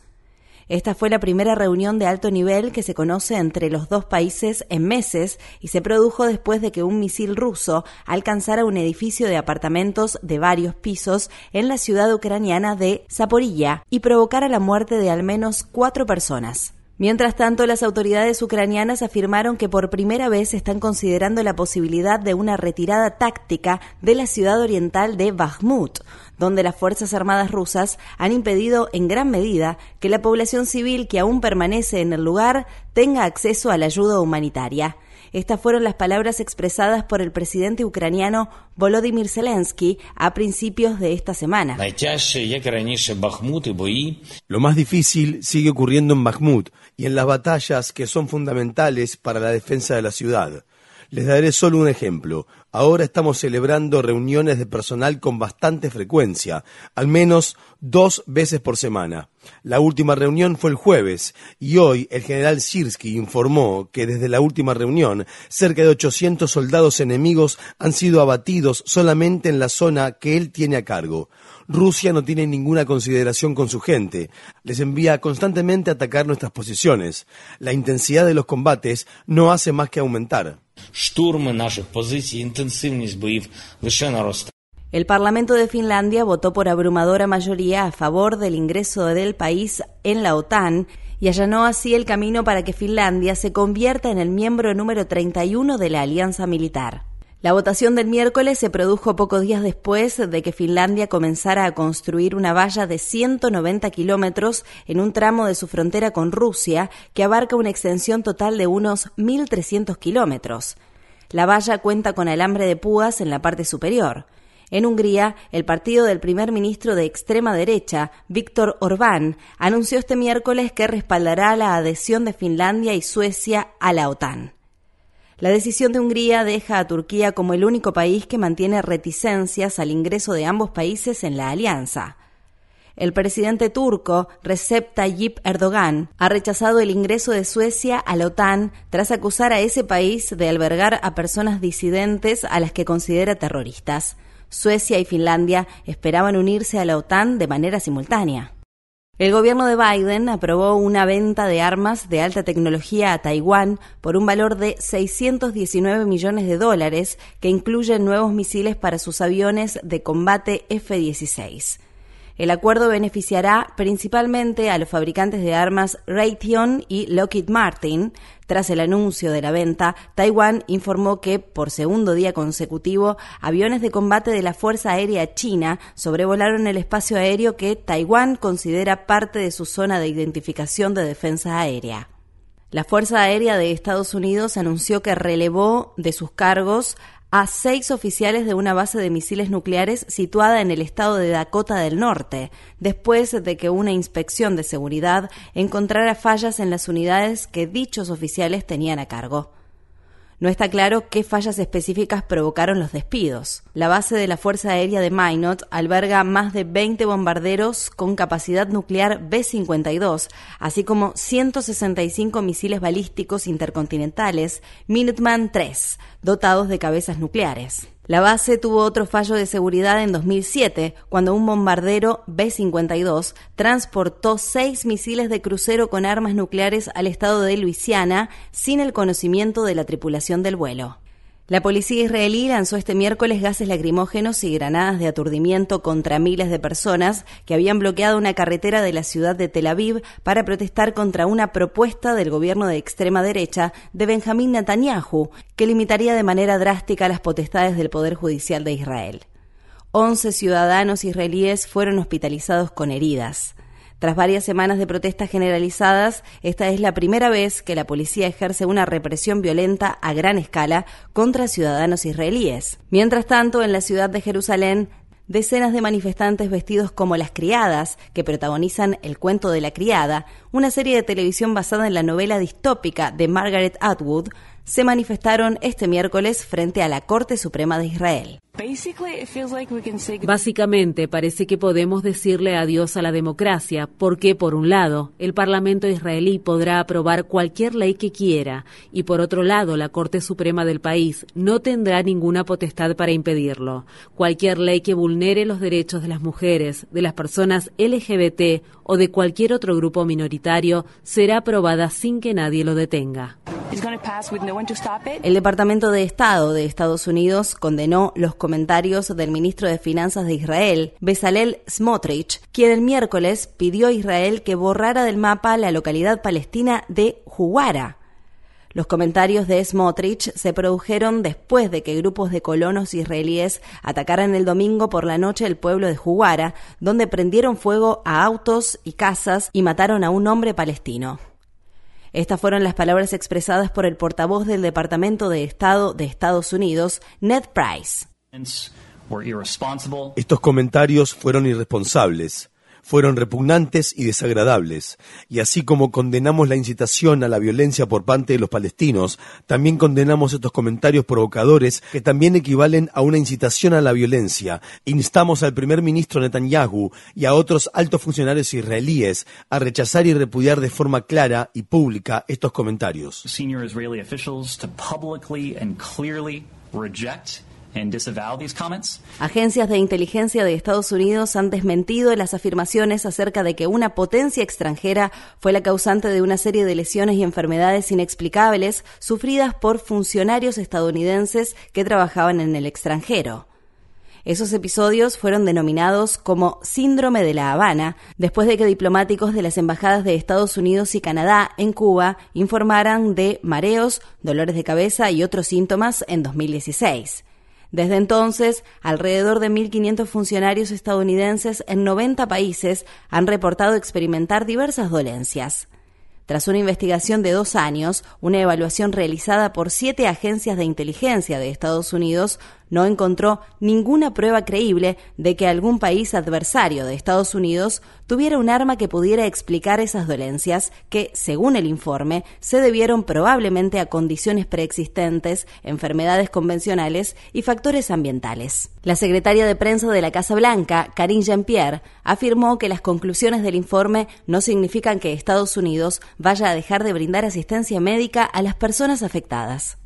Speaker 26: Esta fue la primera reunión de alto nivel que se conoce entre los dos países en meses y se produjo después de que un misil ruso alcanzara un edificio de apartamentos de varios pisos en la ciudad ucraniana de Zaporilla y provocara la muerte de al menos cuatro personas. Mientras tanto, las autoridades ucranianas afirmaron que por primera vez están considerando la posibilidad de una retirada táctica de la ciudad oriental de Bakhmut, donde las Fuerzas Armadas rusas han impedido en gran medida que la población civil que aún permanece en el lugar tenga acceso a la ayuda humanitaria. Estas fueron las palabras expresadas por el presidente ucraniano Volodymyr Zelensky a principios de esta semana.
Speaker 27: Lo más difícil sigue ocurriendo en Bakhmut y en las batallas que son fundamentales para la defensa de la ciudad. Les daré solo un ejemplo. Ahora estamos celebrando reuniones de personal con bastante frecuencia, al menos dos veces por semana. La última reunión fue el jueves y hoy el general Sirsky informó que desde la última reunión cerca de 800 soldados enemigos han sido abatidos solamente en la zona que él tiene a cargo. Rusia no tiene ninguna consideración con su gente. Les envía constantemente a atacar nuestras posiciones. La intensidad de los combates no hace más que aumentar.
Speaker 26: El Parlamento de Finlandia votó por abrumadora mayoría a favor del ingreso del país en la OTAN y allanó así el camino para que Finlandia se convierta en el miembro número 31 de la alianza militar. La votación del miércoles se produjo pocos días después de que Finlandia comenzara a construir una valla de 190 kilómetros en un tramo de su frontera con Rusia que abarca una extensión total de unos 1.300 kilómetros. La valla cuenta con alambre de púas en la parte superior. En Hungría, el partido del primer ministro de extrema derecha, Víctor Orbán, anunció este miércoles que respaldará la adhesión de Finlandia y Suecia a la OTAN. La decisión de Hungría deja a Turquía como el único país que mantiene reticencias al ingreso de ambos países en la alianza. El presidente turco Recep Tayyip Erdogan ha rechazado el ingreso de Suecia a la OTAN tras acusar a ese país de albergar a personas disidentes a las que considera terroristas. Suecia y Finlandia esperaban unirse a la OTAN de manera simultánea. El gobierno de Biden aprobó una venta de armas de alta tecnología a Taiwán por un valor de 619 millones de dólares que incluyen nuevos misiles para sus aviones de combate F-16. El acuerdo beneficiará principalmente a los fabricantes de armas Raytheon y Lockheed Martin. Tras el anuncio de la venta, Taiwán informó que, por segundo día consecutivo, aviones de combate de la Fuerza Aérea China sobrevolaron el espacio aéreo que Taiwán considera parte de su zona de identificación de defensa aérea. La Fuerza Aérea de Estados Unidos anunció que relevó de sus cargos a seis oficiales de una base de misiles nucleares situada en el estado de Dakota del Norte, después de que una inspección de seguridad encontrara fallas en las unidades que dichos oficiales tenían a cargo. No está claro qué fallas específicas provocaron los despidos. La base de la Fuerza Aérea de Minot alberga más de 20 bombarderos con capacidad nuclear B-52, así como 165 misiles balísticos intercontinentales Minuteman III, dotados de cabezas nucleares. La base tuvo otro fallo de seguridad en 2007, cuando un bombardero B-52 transportó seis misiles de crucero con armas nucleares al estado de Luisiana sin el conocimiento de la tripulación del vuelo. La policía israelí lanzó este miércoles gases lacrimógenos y granadas de aturdimiento contra miles de personas que habían bloqueado una carretera de la ciudad de Tel Aviv para protestar contra una propuesta del gobierno de extrema derecha de Benjamín Netanyahu que limitaría de manera drástica las potestades del Poder Judicial de Israel. Once ciudadanos israelíes fueron hospitalizados con heridas. Tras varias semanas de protestas generalizadas, esta es la primera vez que la policía ejerce una represión violenta a gran escala contra ciudadanos israelíes. Mientras tanto, en la ciudad de Jerusalén, decenas de manifestantes vestidos como las criadas, que protagonizan El cuento de la criada, una serie de televisión basada en la novela distópica de Margaret Atwood, se manifestaron este miércoles frente a la Corte Suprema de Israel.
Speaker 28: Básicamente, parece que podemos decirle adiós a la democracia, porque, por un lado, el Parlamento israelí podrá aprobar cualquier ley que quiera, y por otro lado, la Corte Suprema del país no tendrá ninguna potestad para impedirlo. Cualquier ley que vulnere los derechos de las mujeres, de las personas LGBT o de cualquier otro grupo minoritario será aprobada sin que nadie lo detenga.
Speaker 26: El Departamento de Estado de Estados Unidos condenó los comentarios del ministro de Finanzas de Israel, Bezalel Smotrich, quien el miércoles pidió a Israel que borrara del mapa la localidad palestina de Juwara. Los comentarios de Smotrich se produjeron después de que grupos de colonos israelíes atacaran el domingo por la noche el pueblo de Juwara, donde prendieron fuego a autos y casas y mataron a un hombre palestino. Estas fueron las palabras expresadas por el portavoz del Departamento de Estado de Estados Unidos, Ned Price.
Speaker 27: Estos comentarios fueron irresponsables, fueron repugnantes y desagradables, y así como condenamos la incitación a la violencia por parte de los palestinos, también condenamos estos comentarios provocadores que también equivalen a una incitación a la violencia. Instamos al primer ministro Netanyahu y a otros altos funcionarios israelíes a rechazar y repudiar de forma clara y pública estos comentarios.
Speaker 26: Agencias de inteligencia de Estados Unidos han desmentido las afirmaciones acerca de que una potencia extranjera fue la causante de una serie de lesiones y enfermedades inexplicables sufridas por funcionarios estadounidenses que trabajaban en el extranjero. Esos episodios fueron denominados como Síndrome de la Habana, después de que diplomáticos de las embajadas de Estados Unidos y Canadá en Cuba informaran de mareos, dolores de cabeza y otros síntomas en 2016. Desde entonces, alrededor de 1.500 funcionarios estadounidenses en 90 países han reportado experimentar diversas dolencias. Tras una investigación de dos años, una evaluación realizada por siete agencias de inteligencia de Estados Unidos no encontró ninguna prueba creíble de que algún país adversario de Estados Unidos tuviera un arma que pudiera explicar esas dolencias que, según el informe, se debieron probablemente a condiciones preexistentes, enfermedades convencionales y factores ambientales. La secretaria de prensa de la Casa Blanca, Karine Jean-Pierre, afirmó que las conclusiones del informe no significan que Estados Unidos vaya a dejar de brindar asistencia médica a las personas afectadas.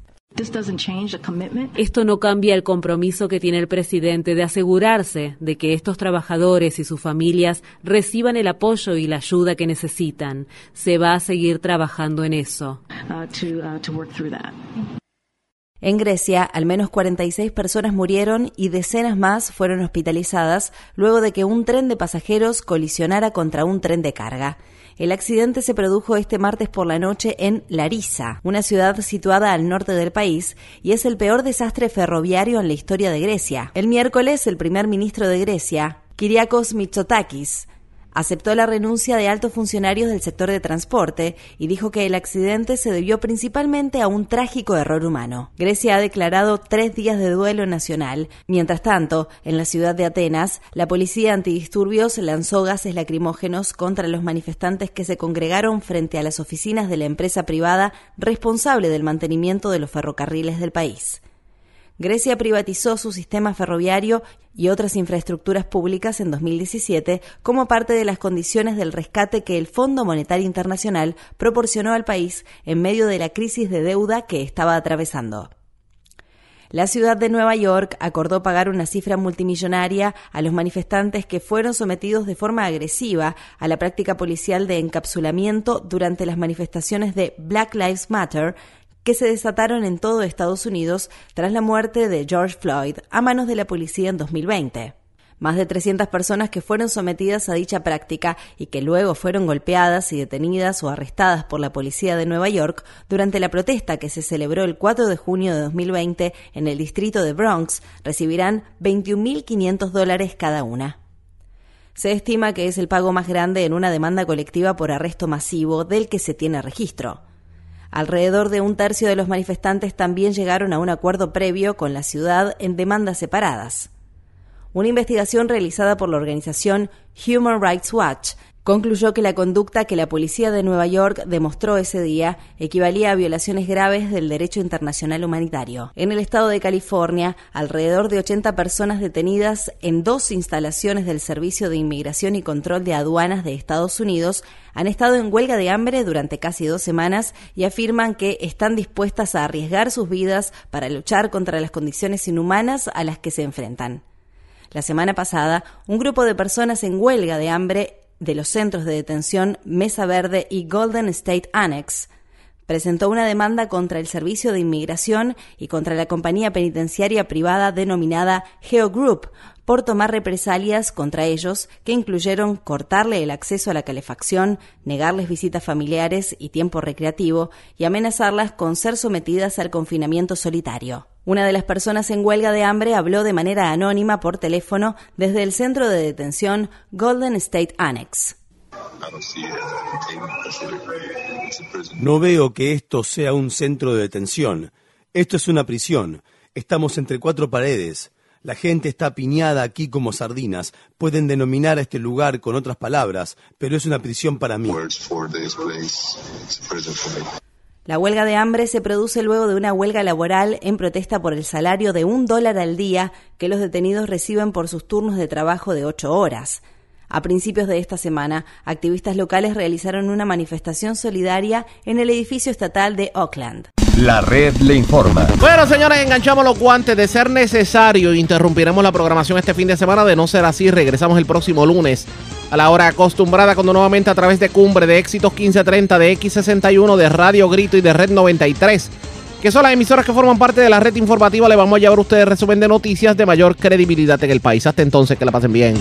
Speaker 28: Esto no cambia el compromiso que tiene el presidente de asegurarse de que estos trabajadores y sus familias reciban el apoyo y la ayuda que necesitan. Se va a seguir trabajando en eso.
Speaker 26: En Grecia, al menos 46 personas murieron y decenas más fueron hospitalizadas luego de que un tren de pasajeros colisionara contra un tren de carga. El accidente se produjo este martes por la noche en Larissa, una ciudad situada al norte del país, y es el peor desastre ferroviario en la historia de Grecia. El miércoles, el primer ministro de Grecia, Kyriakos Mitsotakis, aceptó la renuncia de altos funcionarios del sector de transporte y dijo que el accidente se debió principalmente a un trágico error humano. Grecia ha declarado tres días de duelo nacional. Mientras tanto, en la ciudad de Atenas, la policía antidisturbios lanzó gases lacrimógenos contra los manifestantes que se congregaron frente a las oficinas de la empresa privada responsable del mantenimiento de los ferrocarriles del país. Grecia privatizó su sistema ferroviario y otras infraestructuras públicas en 2017 como parte de las condiciones del rescate que el Fondo Monetario Internacional proporcionó al país en medio de la crisis de deuda que estaba atravesando. La ciudad de Nueva York acordó pagar una cifra multimillonaria a los manifestantes que fueron sometidos de forma agresiva a la práctica policial de encapsulamiento durante las manifestaciones de Black Lives Matter que se desataron en todo Estados Unidos tras la muerte de George Floyd a manos de la policía en 2020. Más de 300 personas que fueron sometidas a dicha práctica y que luego fueron golpeadas y detenidas o arrestadas por la policía de Nueva York durante la protesta que se celebró el 4 de junio de 2020 en el distrito de Bronx recibirán 21.500 dólares cada una. Se estima que es el pago más grande en una demanda colectiva por arresto masivo del que se tiene registro. Alrededor de un tercio de los manifestantes también llegaron a un acuerdo previo con la ciudad en demandas separadas. Una investigación realizada por la organización Human Rights Watch concluyó que la conducta que la policía de Nueva York demostró ese día equivalía a violaciones graves del derecho internacional humanitario. En el estado de California, alrededor de 80 personas detenidas en dos instalaciones del Servicio de Inmigración y Control de Aduanas de Estados Unidos han estado en huelga de hambre durante casi dos semanas y afirman que están dispuestas a arriesgar sus vidas para luchar contra las condiciones inhumanas a las que se enfrentan. La semana pasada, un grupo de personas en huelga de hambre de los centros de detención Mesa Verde y Golden State Annex presentó una demanda contra el Servicio de Inmigración y contra la compañía penitenciaria privada denominada Geo Group por tomar represalias contra ellos que incluyeron cortarle el acceso a la calefacción, negarles visitas familiares y tiempo recreativo y amenazarlas con ser sometidas al confinamiento solitario. Una de las personas en huelga de hambre habló de manera anónima por teléfono desde el centro de detención Golden State Annex.
Speaker 27: No veo que esto sea un centro de detención. Esto es una prisión. Estamos entre cuatro paredes. La gente está piñada aquí como sardinas. Pueden denominar a este lugar con otras palabras, pero es una prisión para mí.
Speaker 26: La huelga de hambre se produce luego de una huelga laboral en protesta por el salario de un dólar al día que los detenidos reciben por sus turnos de trabajo de ocho horas. A principios de esta semana, activistas locales realizaron una manifestación solidaria en el edificio estatal de Oakland.
Speaker 9: La red le informa.
Speaker 2: Bueno, señores, enganchamos los guantes. De ser necesario, interrumpiremos la programación este fin de semana. De no ser así, regresamos el próximo lunes a la hora acostumbrada, cuando nuevamente a través de Cumbre, de Éxitos 1530, de X61, de Radio Grito y de Red 93, que son las emisoras que forman parte de la red informativa, le vamos a llevar a ustedes resumen de noticias de mayor credibilidad en el país. Hasta entonces, que la pasen bien.